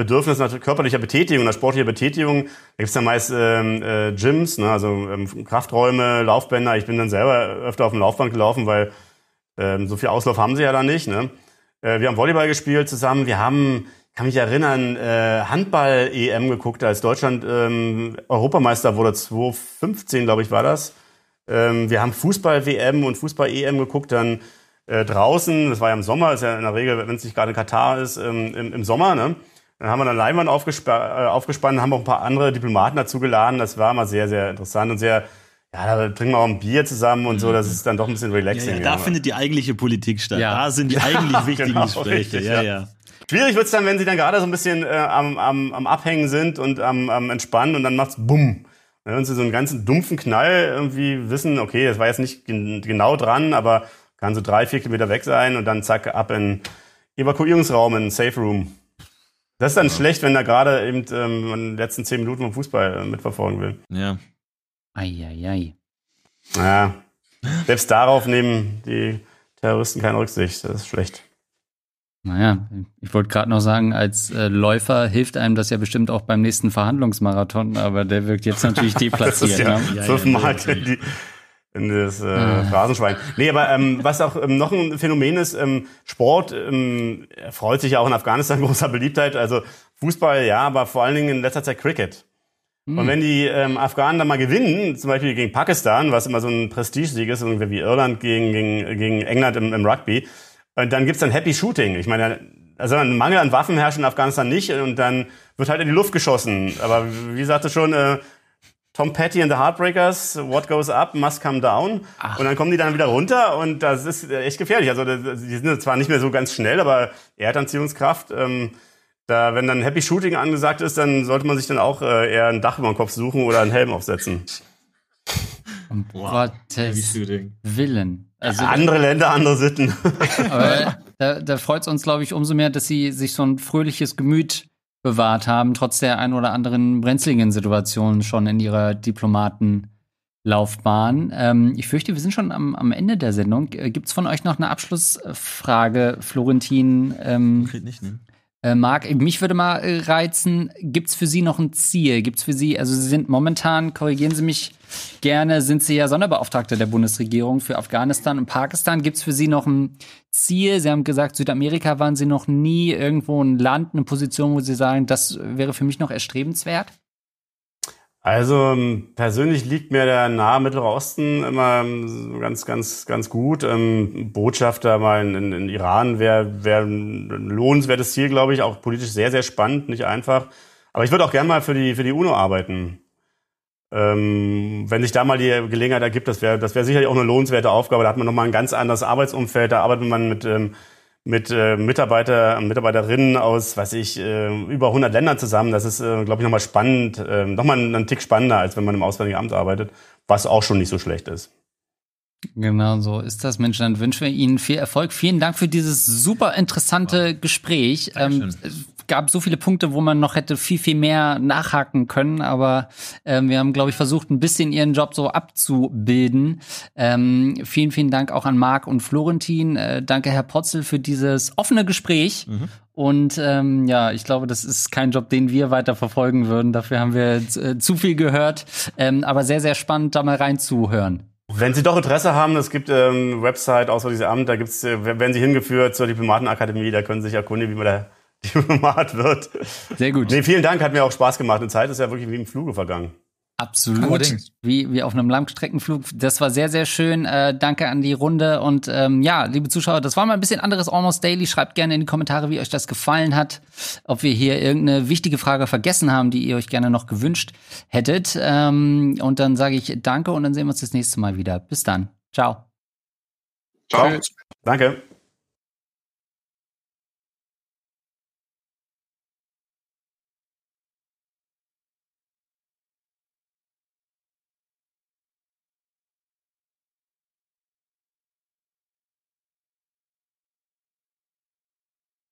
Bedürfnis nach körperlicher Betätigung, nach sportlicher Betätigung. Da gibt's dann meist ähm, äh, Gyms, ne, also ähm, Krafträume, Laufbänder. Ich bin dann selber öfter auf dem Laufband gelaufen, weil ähm, so viel Auslauf haben sie ja da nicht. Ne? Äh, wir haben Volleyball gespielt zusammen. Wir haben, kann mich erinnern, äh, Handball-EM geguckt, als Deutschland ähm, Europameister wurde. 2015, glaube ich, war das. Ähm, wir haben Fußball-WM und Fußball-EM geguckt, dann äh, draußen, das war ja im Sommer, ist ja in der Regel, wenn es nicht gerade Katar ist, ähm, im, im Sommer, ne? Dann haben wir eine Leinwand aufgesp äh, aufgespannt, haben auch ein paar andere Diplomaten dazu geladen. Das war mal sehr, sehr interessant und sehr, ja, da trinken wir auch ein Bier zusammen und so. Das ist dann doch ein bisschen relaxing. Ja, ja, da ja. findet die eigentliche Politik statt. Ja. Da sind die eigentlich wichtigen genau, Gespräche. Richtig, ja, ja. Schwierig wird's dann, wenn sie dann gerade so ein bisschen äh, am, am, am Abhängen sind und am, am Entspannen und dann macht's bumm. Wenn sie so einen ganzen dumpfen Knall irgendwie wissen, okay, das war jetzt nicht gen genau dran, aber kann so drei, vier Kilometer weg sein und dann zack, ab in Evakuierungsraum, in Safe Room. Das ist dann ja. schlecht, wenn er gerade eben ähm, in den letzten zehn Minuten vom Fußball äh, mitverfolgen will. Ja. Eieiei. Naja, selbst darauf nehmen die Terroristen keine Rücksicht. Das ist schlecht. Naja, ich wollte gerade noch sagen, als äh, Läufer hilft einem das ja bestimmt auch beim nächsten Verhandlungsmarathon, aber der wirkt jetzt natürlich deplatziert. das ist ja, ne? fünfmal ja, ja, in das äh, ah. Phrasenschwein. Nee, aber ähm, was auch ähm, noch ein Phänomen ist, ähm, Sport ähm, freut sich ja auch in Afghanistan großer Beliebtheit. Also Fußball, ja, aber vor allen Dingen in letzter Zeit Cricket. Mhm. Und wenn die ähm, Afghanen dann mal gewinnen, zum Beispiel gegen Pakistan, was immer so ein Prestigesieg ist, irgendwie wie Irland gegen, gegen, gegen England im, im Rugby, und dann gibt's dann Happy Shooting. Ich meine, also ein Mangel an Waffen herrscht in Afghanistan nicht und dann wird halt in die Luft geschossen. Aber wie sagte schon, äh, Tom Petty and the Heartbreakers, What Goes Up Must Come Down. Ach. Und dann kommen die dann wieder runter und das ist echt gefährlich. Also die sind zwar nicht mehr so ganz schnell, aber Erdanziehungskraft, ähm, da, wenn dann Happy Shooting angesagt ist, dann sollte man sich dann auch äh, eher ein Dach über den Kopf suchen oder einen Helm aufsetzen. Um Gottes Willen. Also, andere Länder, andere Sitten. Aber da, da freut es uns, glaube ich, umso mehr, dass sie sich so ein fröhliches Gemüt bewahrt haben, trotz der ein oder anderen brenzligen Situation schon in ihrer Diplomatenlaufbahn. Ähm, ich fürchte, wir sind schon am, am Ende der Sendung. Äh, Gibt es von euch noch eine Abschlussfrage, Florentin? Ähm, nicht, ne? Äh, Marc, mich würde mal äh, reizen, gibt es für Sie noch ein Ziel? Gibt es für Sie, also Sie sind momentan, korrigieren Sie mich gerne, sind Sie ja Sonderbeauftragter der Bundesregierung für Afghanistan und Pakistan. Gibt es für Sie noch ein Ziel? Sie haben gesagt, Südamerika waren Sie noch nie irgendwo ein Land, eine Position, wo Sie sagen, das wäre für mich noch erstrebenswert? Also ähm, persönlich liegt mir der nahe Mittlere Osten immer ähm, ganz, ganz, ganz gut. Ähm, Botschafter mal in, in, Iran wäre wär ein lohnenswertes Ziel, glaube ich, auch politisch sehr, sehr spannend, nicht einfach. Aber ich würde auch gerne mal für die, für die UNO arbeiten. Ähm, wenn sich da mal die Gelegenheit ergibt, das wäre das wäre sicherlich auch eine lohnenswerte Aufgabe. Da hat man nochmal ein ganz anderes Arbeitsumfeld. Da arbeitet man mit ähm, mit äh, Mitarbeiter Mitarbeiterinnen aus, weiß ich, äh, über 100 Ländern zusammen. Das ist, äh, glaube ich, nochmal spannend, äh, nochmal einen, einen Tick spannender, als wenn man im Auswärtigen Amt arbeitet, was auch schon nicht so schlecht ist. Genau so ist das, Mensch. Dann wünschen wir Ihnen viel Erfolg. Vielen Dank für dieses super interessante Gespräch. Ähm, gab so viele Punkte, wo man noch hätte viel, viel mehr nachhaken können, aber ähm, wir haben, glaube ich, versucht, ein bisschen Ihren Job so abzubilden. Ähm, vielen, vielen Dank auch an Marc und Florentin. Äh, danke, Herr Potzel, für dieses offene Gespräch. Mhm. Und ähm, ja, ich glaube, das ist kein Job, den wir weiter verfolgen würden. Dafür haben wir äh, zu viel gehört. Ähm, aber sehr, sehr spannend, da mal reinzuhören. Wenn Sie doch Interesse haben, es gibt ähm, Website Auswärtiges Amt, da gibt's, äh, werden Sie hingeführt zur Diplomatenakademie, da können Sie sich erkundigen, wie man da Diplomat wird. Sehr gut. Nee, vielen Dank, hat mir auch Spaß gemacht. Eine Zeit ist ja wirklich wie im Fluge vergangen. Absolut. Wie, wie auf einem Langstreckenflug. Das war sehr, sehr schön. Äh, danke an die Runde. Und ähm, ja, liebe Zuschauer, das war mal ein bisschen anderes Almost Daily. Schreibt gerne in die Kommentare, wie euch das gefallen hat. Ob wir hier irgendeine wichtige Frage vergessen haben, die ihr euch gerne noch gewünscht hättet. Ähm, und dann sage ich danke und dann sehen wir uns das nächste Mal wieder. Bis dann. Ciao. Ciao. Danke.